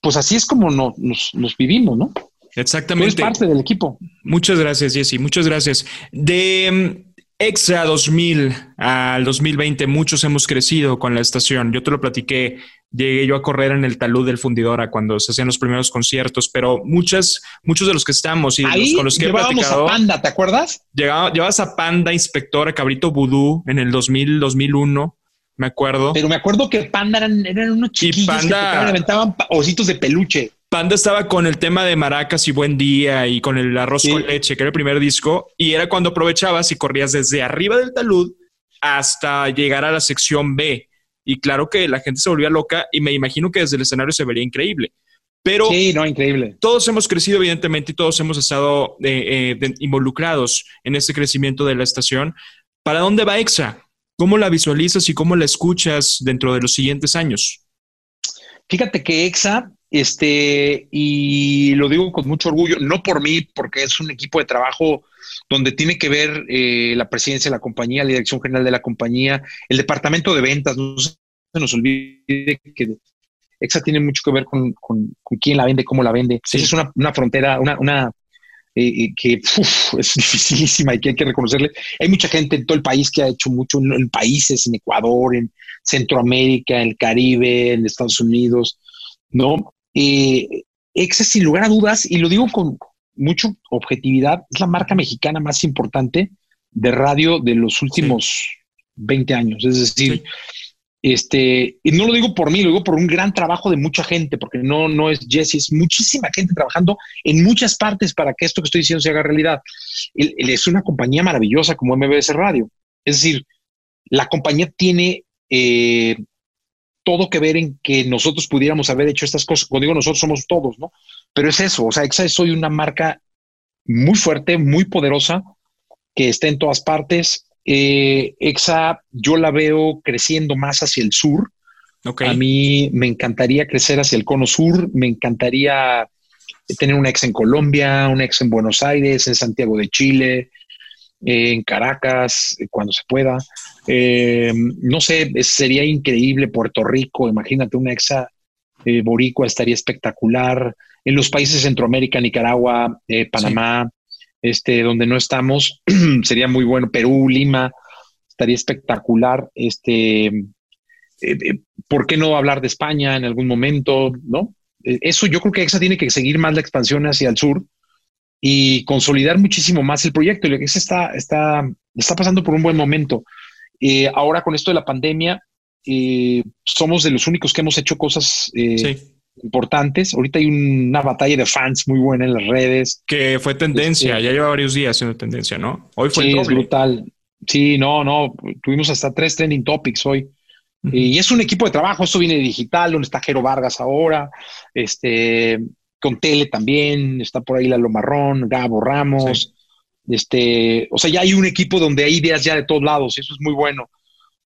pues así es como nos, nos vivimos, ¿no? Exactamente. Es parte del equipo. Muchas gracias, Jesse. Muchas gracias. De mm, Extra 2000 al 2020, muchos hemos crecido con la estación. Yo te lo platiqué. Llegué yo a correr en el talud del Fundidora cuando se hacían los primeros conciertos, pero muchas, muchos de los que estamos y los con los que he platicado. a Panda, ¿te acuerdas? Llegaba, llevabas a Panda, Inspectora, Cabrito Vudú en el 2000, 2001 me acuerdo. Pero me acuerdo que Panda eran, eran unos chiquillos Panda, que aventaban ositos de peluche. Panda estaba con el tema de maracas y buen día y con el arroz con leche, que era el primer disco, y era cuando aprovechabas y corrías desde arriba del talud hasta llegar a la sección B. Y claro que la gente se volvía loca y me imagino que desde el escenario se vería increíble. Pero sí, no, increíble. Todos hemos crecido, evidentemente, y todos hemos estado eh, eh, involucrados en este crecimiento de la estación. ¿Para dónde va EXA? ¿Cómo la visualizas y cómo la escuchas dentro de los siguientes años? Fíjate que EXA este, y lo digo con mucho orgullo, no por mí, porque es un equipo de trabajo donde tiene que ver eh, la presidencia de la compañía, la dirección general de la compañía, el departamento de ventas. No se nos olvide que EXA tiene mucho que ver con, quién la vende, cómo la vende. Esa es una, frontera, una, una eh, eh, que es <laughs> dificilísima y que hay que reconocerle. Hay mucha gente en todo el país que ha hecho mucho en países, en Ecuador, en Centroamérica, en el Caribe, en Estados Unidos, ¿no? Eh, Exa, sin lugar a dudas, y lo digo con mucha objetividad, es la marca mexicana más importante de radio de los últimos 20 años. Es decir, este, y no lo digo por mí, lo digo por un gran trabajo de mucha gente, porque no, no es Jesse, es muchísima gente trabajando en muchas partes para que esto que estoy diciendo se haga realidad. Él, es una compañía maravillosa como MBS Radio. Es decir, la compañía tiene eh, todo que ver en que nosotros pudiéramos haber hecho estas cosas. Cuando digo nosotros somos todos, ¿no? Pero es eso, o sea, Exa es hoy una marca muy fuerte, muy poderosa, que está en todas partes. Eh, Exa yo la veo creciendo más hacia el sur. A mí me encantaría crecer hacia el cono sur, me encantaría tener una ex en Colombia, una ex en Buenos Aires, en Santiago de Chile, en Caracas, cuando se pueda. Eh, no sé, sería increíble Puerto Rico, imagínate una exa eh, boricua, estaría espectacular. En los países de Centroamérica, Nicaragua, eh, Panamá, este, donde no estamos, <clears throat> sería muy bueno. Perú, Lima, estaría espectacular. Este, ¿Por qué no hablar de España en algún momento? ¿No? Eso yo creo que EXA tiene que seguir más la expansión hacia el sur y consolidar muchísimo más el proyecto. Y EXA está, está, está pasando por un buen momento. Eh, ahora con esto de la pandemia, eh, somos de los únicos que hemos hecho cosas eh, importantes. Ahorita hay una batalla de fans muy buena en las redes. Que fue tendencia, este, ya lleva varios días siendo tendencia, ¿no? Hoy fue sí, es brutal. Sí, no, no, tuvimos hasta tres trending topics hoy. Y es un equipo de trabajo, esto viene de digital, donde está Jero Vargas ahora, este, con Tele también, está por ahí Lalo Marrón, Gabo Ramos, este, o sea, ya hay un equipo donde hay ideas ya de todos lados y eso es muy bueno.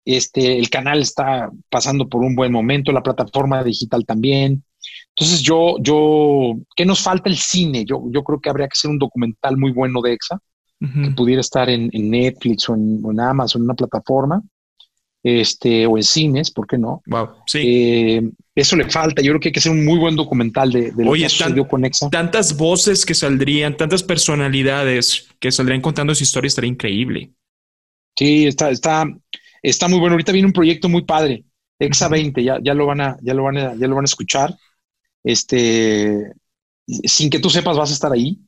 Este, el canal está pasando por un buen momento, la plataforma digital también. Entonces, yo, yo, ¿qué nos falta el cine? Yo, yo creo que habría que hacer un documental muy bueno de EXA, que pudiera estar en, Netflix o en, o en Amazon, en una plataforma este, o en cines, ¿por qué no? Wow, sí. Eh, eso le falta. Yo creo que hay que hacer un muy buen documental de, lo que sucedió con Exa. Tantas voces que saldrían, tantas personalidades que saldrían contando su historia, estaría increíble. Sí, está, está, está muy bueno. Ahorita viene un proyecto muy padre, Exa 20, ya, ya lo van a, ya lo van a, ya lo van a escuchar. Este, sin que tú sepas, vas a estar ahí.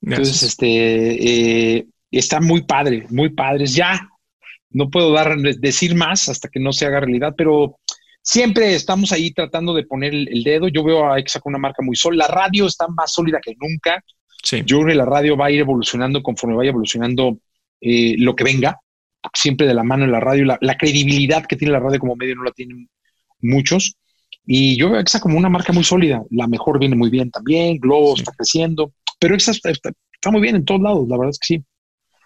Entonces, este, eh, está muy padre, muy padre. Ya, no puedo dar, decir más hasta que no se haga realidad, pero siempre estamos ahí tratando de poner el, dedo. Yo veo a Exa con una marca muy sólida. La radio está más sólida que nunca. Yo creo que la radio va a ir evolucionando conforme vaya evolucionando eh, lo que venga, siempre de la mano en la radio. La, credibilidad que tiene la radio como medio no la tienen muchos. Y yo veo a Exa como una marca muy sólida. La mejor viene muy bien también. Globo está creciendo. Pero Exa está muy bien en todos lados, la verdad es que sí.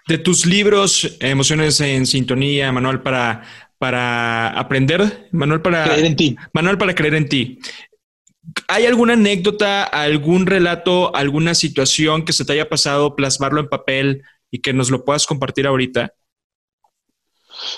De tus libros, Emociones en Sintonía, Manual para, para aprender, Manual para creer en ti. Manual para creer en ti. ¿Hay alguna anécdota, algún relato, alguna situación que se te haya pasado, plasmarlo en papel y que nos lo puedas compartir ahorita?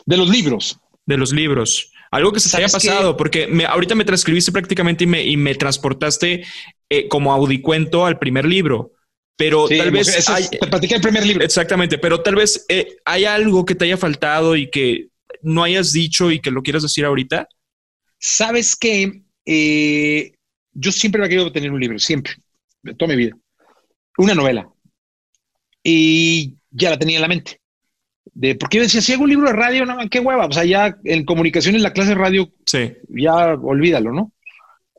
De los libros. De los libros. Algo que se te haya pasado, porque me, ahorita me transcribiste prácticamente y me, y me transportaste eh, como audicuento al primer libro. Pero tal vez. te platiqué el primer libro. Exactamente, pero tal vez eh, hay algo que te haya faltado y que no hayas dicho y que lo quieras decir ahorita. Sabes que eh, yo siempre he querido tener un libro, siempre, de toda mi vida. Una novela. Y ya la tenía en la mente. De, porque yo decía, si hago un libro de radio, no, qué hueva. O sea, ya en comunicación en la clase de radio, sí. ya olvídalo, ¿no?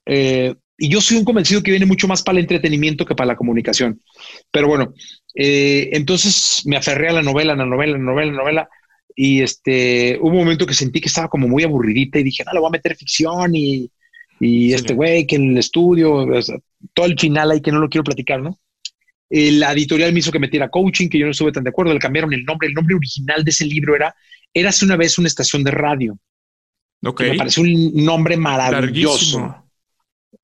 Eh, y yo soy un convencido que viene mucho más para el entretenimiento que para la comunicación. Pero bueno, eh, entonces me aferré a la novela, la novela, la novela, la novela. Y este, hubo un momento que sentí que estaba como muy aburridita y dije, no, le voy a meter ficción y, y este güey que en el estudio, todo el final ahí que no lo quiero platicar, ¿no? Eh, la editorial me hizo que metiera coaching, que yo no estuve tan de acuerdo, le cambiaron el nombre. El nombre original de ese libro era Érase una vez una estación de radio. Ok. Me pareció un nombre maravilloso.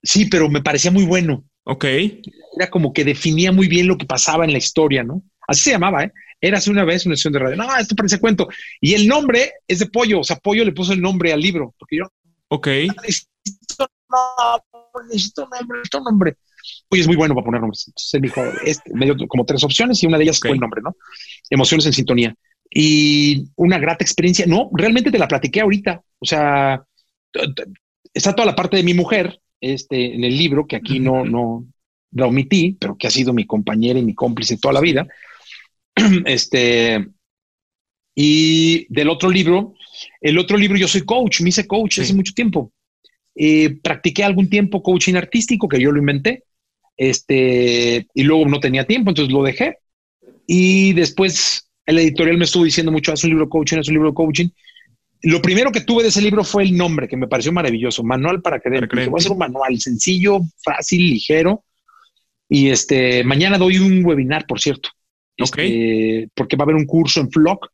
Sí, pero me parecía muy bueno. Ok. Era como que definía muy bien lo que pasaba en la historia, ¿no? Así se llamaba, ¿eh? Érase una vez una estación de radio. No, esto parece cuento. Y el nombre es de Pollo. O sea, Pollo le puso el nombre al libro. Porque yo. Ok. Necesito nombre, necesito nombre, necesito nombre. Oye, es muy bueno para poner nombres. Entonces él dijo, este, me dio como tres opciones y una de ellas fue el nombre, ¿no? Emociones en sintonía. Y una grata experiencia. No, realmente te la platiqué ahorita. O sea, está toda la parte de mi mujer este, en el libro, que aquí no, no la omití, pero que ha sido mi compañera y mi cómplice toda la vida. <clears throat> Este, y del otro libro, el otro libro, yo soy coach, me hice coach hace mucho tiempo. Eh, practiqué algún tiempo coaching artístico, que yo lo inventé, este, y luego no tenía tiempo, entonces lo dejé. Y después el editorial me estuvo diciendo mucho, haz un libro de coaching, haz un libro de coaching. Lo primero que tuve de ese libro fue el nombre, que me pareció maravilloso, Manual para que Voy a hacer un manual sencillo, fácil, ligero. Y este, mañana doy un webinar, por cierto. Este, porque va a haber un curso en Flock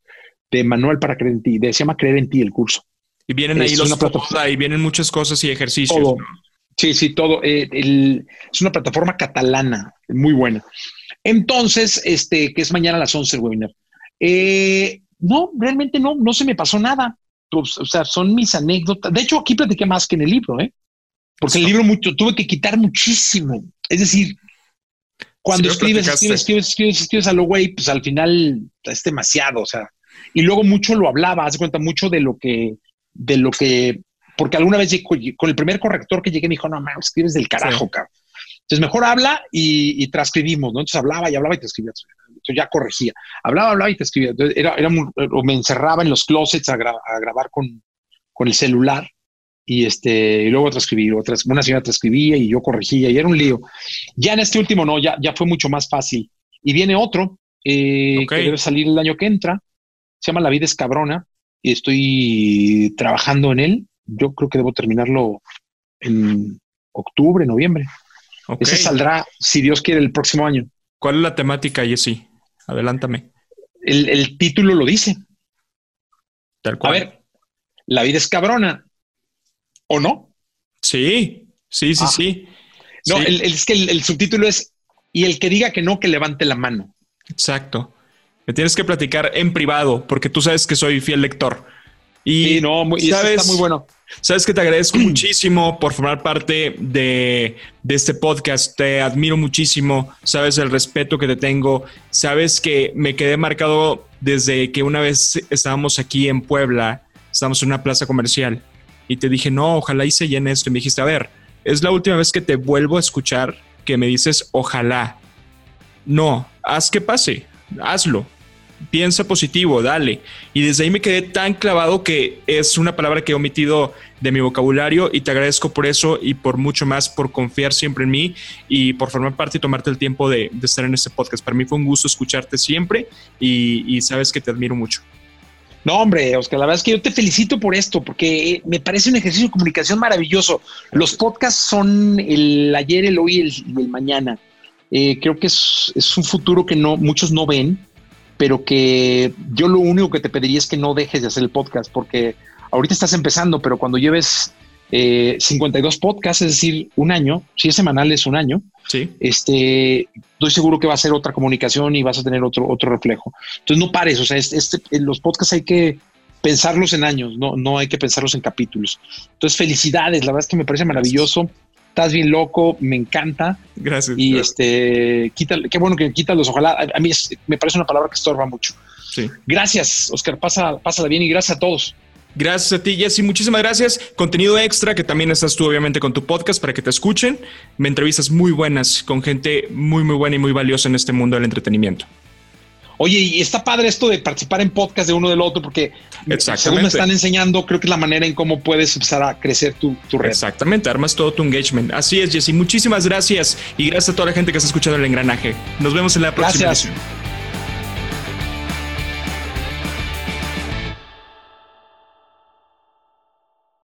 de Manual para creer en ti. se llama Creer en ti el curso. Y vienen ahí los y vienen muchas cosas y ejercicios. Sí, sí, todo. Eh, es una plataforma catalana, muy buena. Entonces, este, que es mañana a las 11 el webinar. Eh, no, realmente no, no se me pasó nada. O sea, son mis anécdotas. De hecho, aquí platiqué más que en el libro, ¿eh? Porque el libro mucho, tuve que quitar muchísimo. Es decir, cuando escribes, escribes, escribes, escribes, escribes, a lo güey, pues al final es demasiado, o sea. Y luego mucho lo hablaba, hace cuenta mucho de lo que de lo que, porque alguna vez con el primer corrector que llegué me dijo, no, man, escribes del carajo, cabrón. Entonces mejor habla y, transcribimos, ¿no? Entonces hablaba y hablaba y te escribía. Entonces ya corregía. Hablaba, hablaba y te escribía. era, era o me encerraba en los closets a, grabar con, con, el celular y este y luego transcribir. Otras, una señora transcribía y yo corregía y era un lío. Ya en este último no, ya, ya fue mucho más fácil. Y viene otro eh, que debe salir el año que entra. Se llama La vida es cabrona y estoy trabajando en él. Yo creo que debo terminarlo en octubre, noviembre. Ese saldrá, si Dios quiere, el próximo año. ¿Cuál es la temática, Jessy? Adelántame. El, título lo dice. Tal cual. A ver, la vida es cabrona. ¿O no? Sí, sí, sí, ah. sí. No, es que el subtítulo es y el que diga que no, que levante la mano. Exacto. Me tienes que platicar en privado, porque tú sabes que soy fiel lector. Y, no, sabes, está muy bueno. Sabes que te agradezco muchísimo por formar parte de, de, este podcast. Te admiro muchísimo. Sabes el respeto que te tengo. Sabes que me quedé marcado desde que una vez estábamos aquí en Puebla, estábamos en una plaza comercial y te dije, no, ojalá y se llene esto. Y me dijiste, a ver, es la última vez que te vuelvo a escuchar que me dices, ojalá. No, haz que pase, hazlo piensa positivo, dale. Y desde ahí me quedé tan clavado que es una palabra que he omitido de mi vocabulario y te agradezco por eso y por mucho más, por confiar siempre en mí y por formar parte y tomarte el tiempo de, estar en este podcast. Para mí fue un gusto escucharte siempre y, sabes que te admiro mucho. No, hombre, Oscar, la verdad es que yo te felicito por esto, porque me parece un ejercicio de comunicación maravilloso. Los podcasts son el ayer, el hoy y el, mañana. Eh, creo que es, es, un futuro que no muchos no ven pero que yo lo único que te pediría es que no dejes de hacer el podcast, porque ahorita estás empezando, pero cuando lleves 52 podcasts, es decir, un año, si es semanal es un año. Sí. Este, estoy seguro que va a ser otra comunicación y vas a tener otro, otro reflejo. Entonces no pares, o sea, este, los podcasts hay que pensarlos en años, no, no hay que pensarlos en capítulos. Entonces, felicidades, la verdad es que me parece maravilloso. Estás bien loco, me encanta. Gracias. Y este, quítale, qué bueno que quítalos, ojalá. A, mí me parece una palabra que estorba mucho. Sí. Gracias, Oscar, pasa, pásala bien y gracias a todos. Gracias a ti, Jesse. Muchísimas gracias. Contenido extra que también estás tú, obviamente, con tu podcast para que te escuchen. Me entrevistas muy buenas con gente muy, muy buena y muy valiosa en este mundo del entretenimiento. Oye, y está padre esto de participar en podcast de uno del otro, porque según me están enseñando, creo que es la manera en cómo puedes empezar a crecer tu, tu red. Exactamente, armas todo tu engagement. Así es, Jesse. Muchísimas gracias y gracias a toda la gente que está escuchando el engranaje. Nos vemos en la próxima gracias.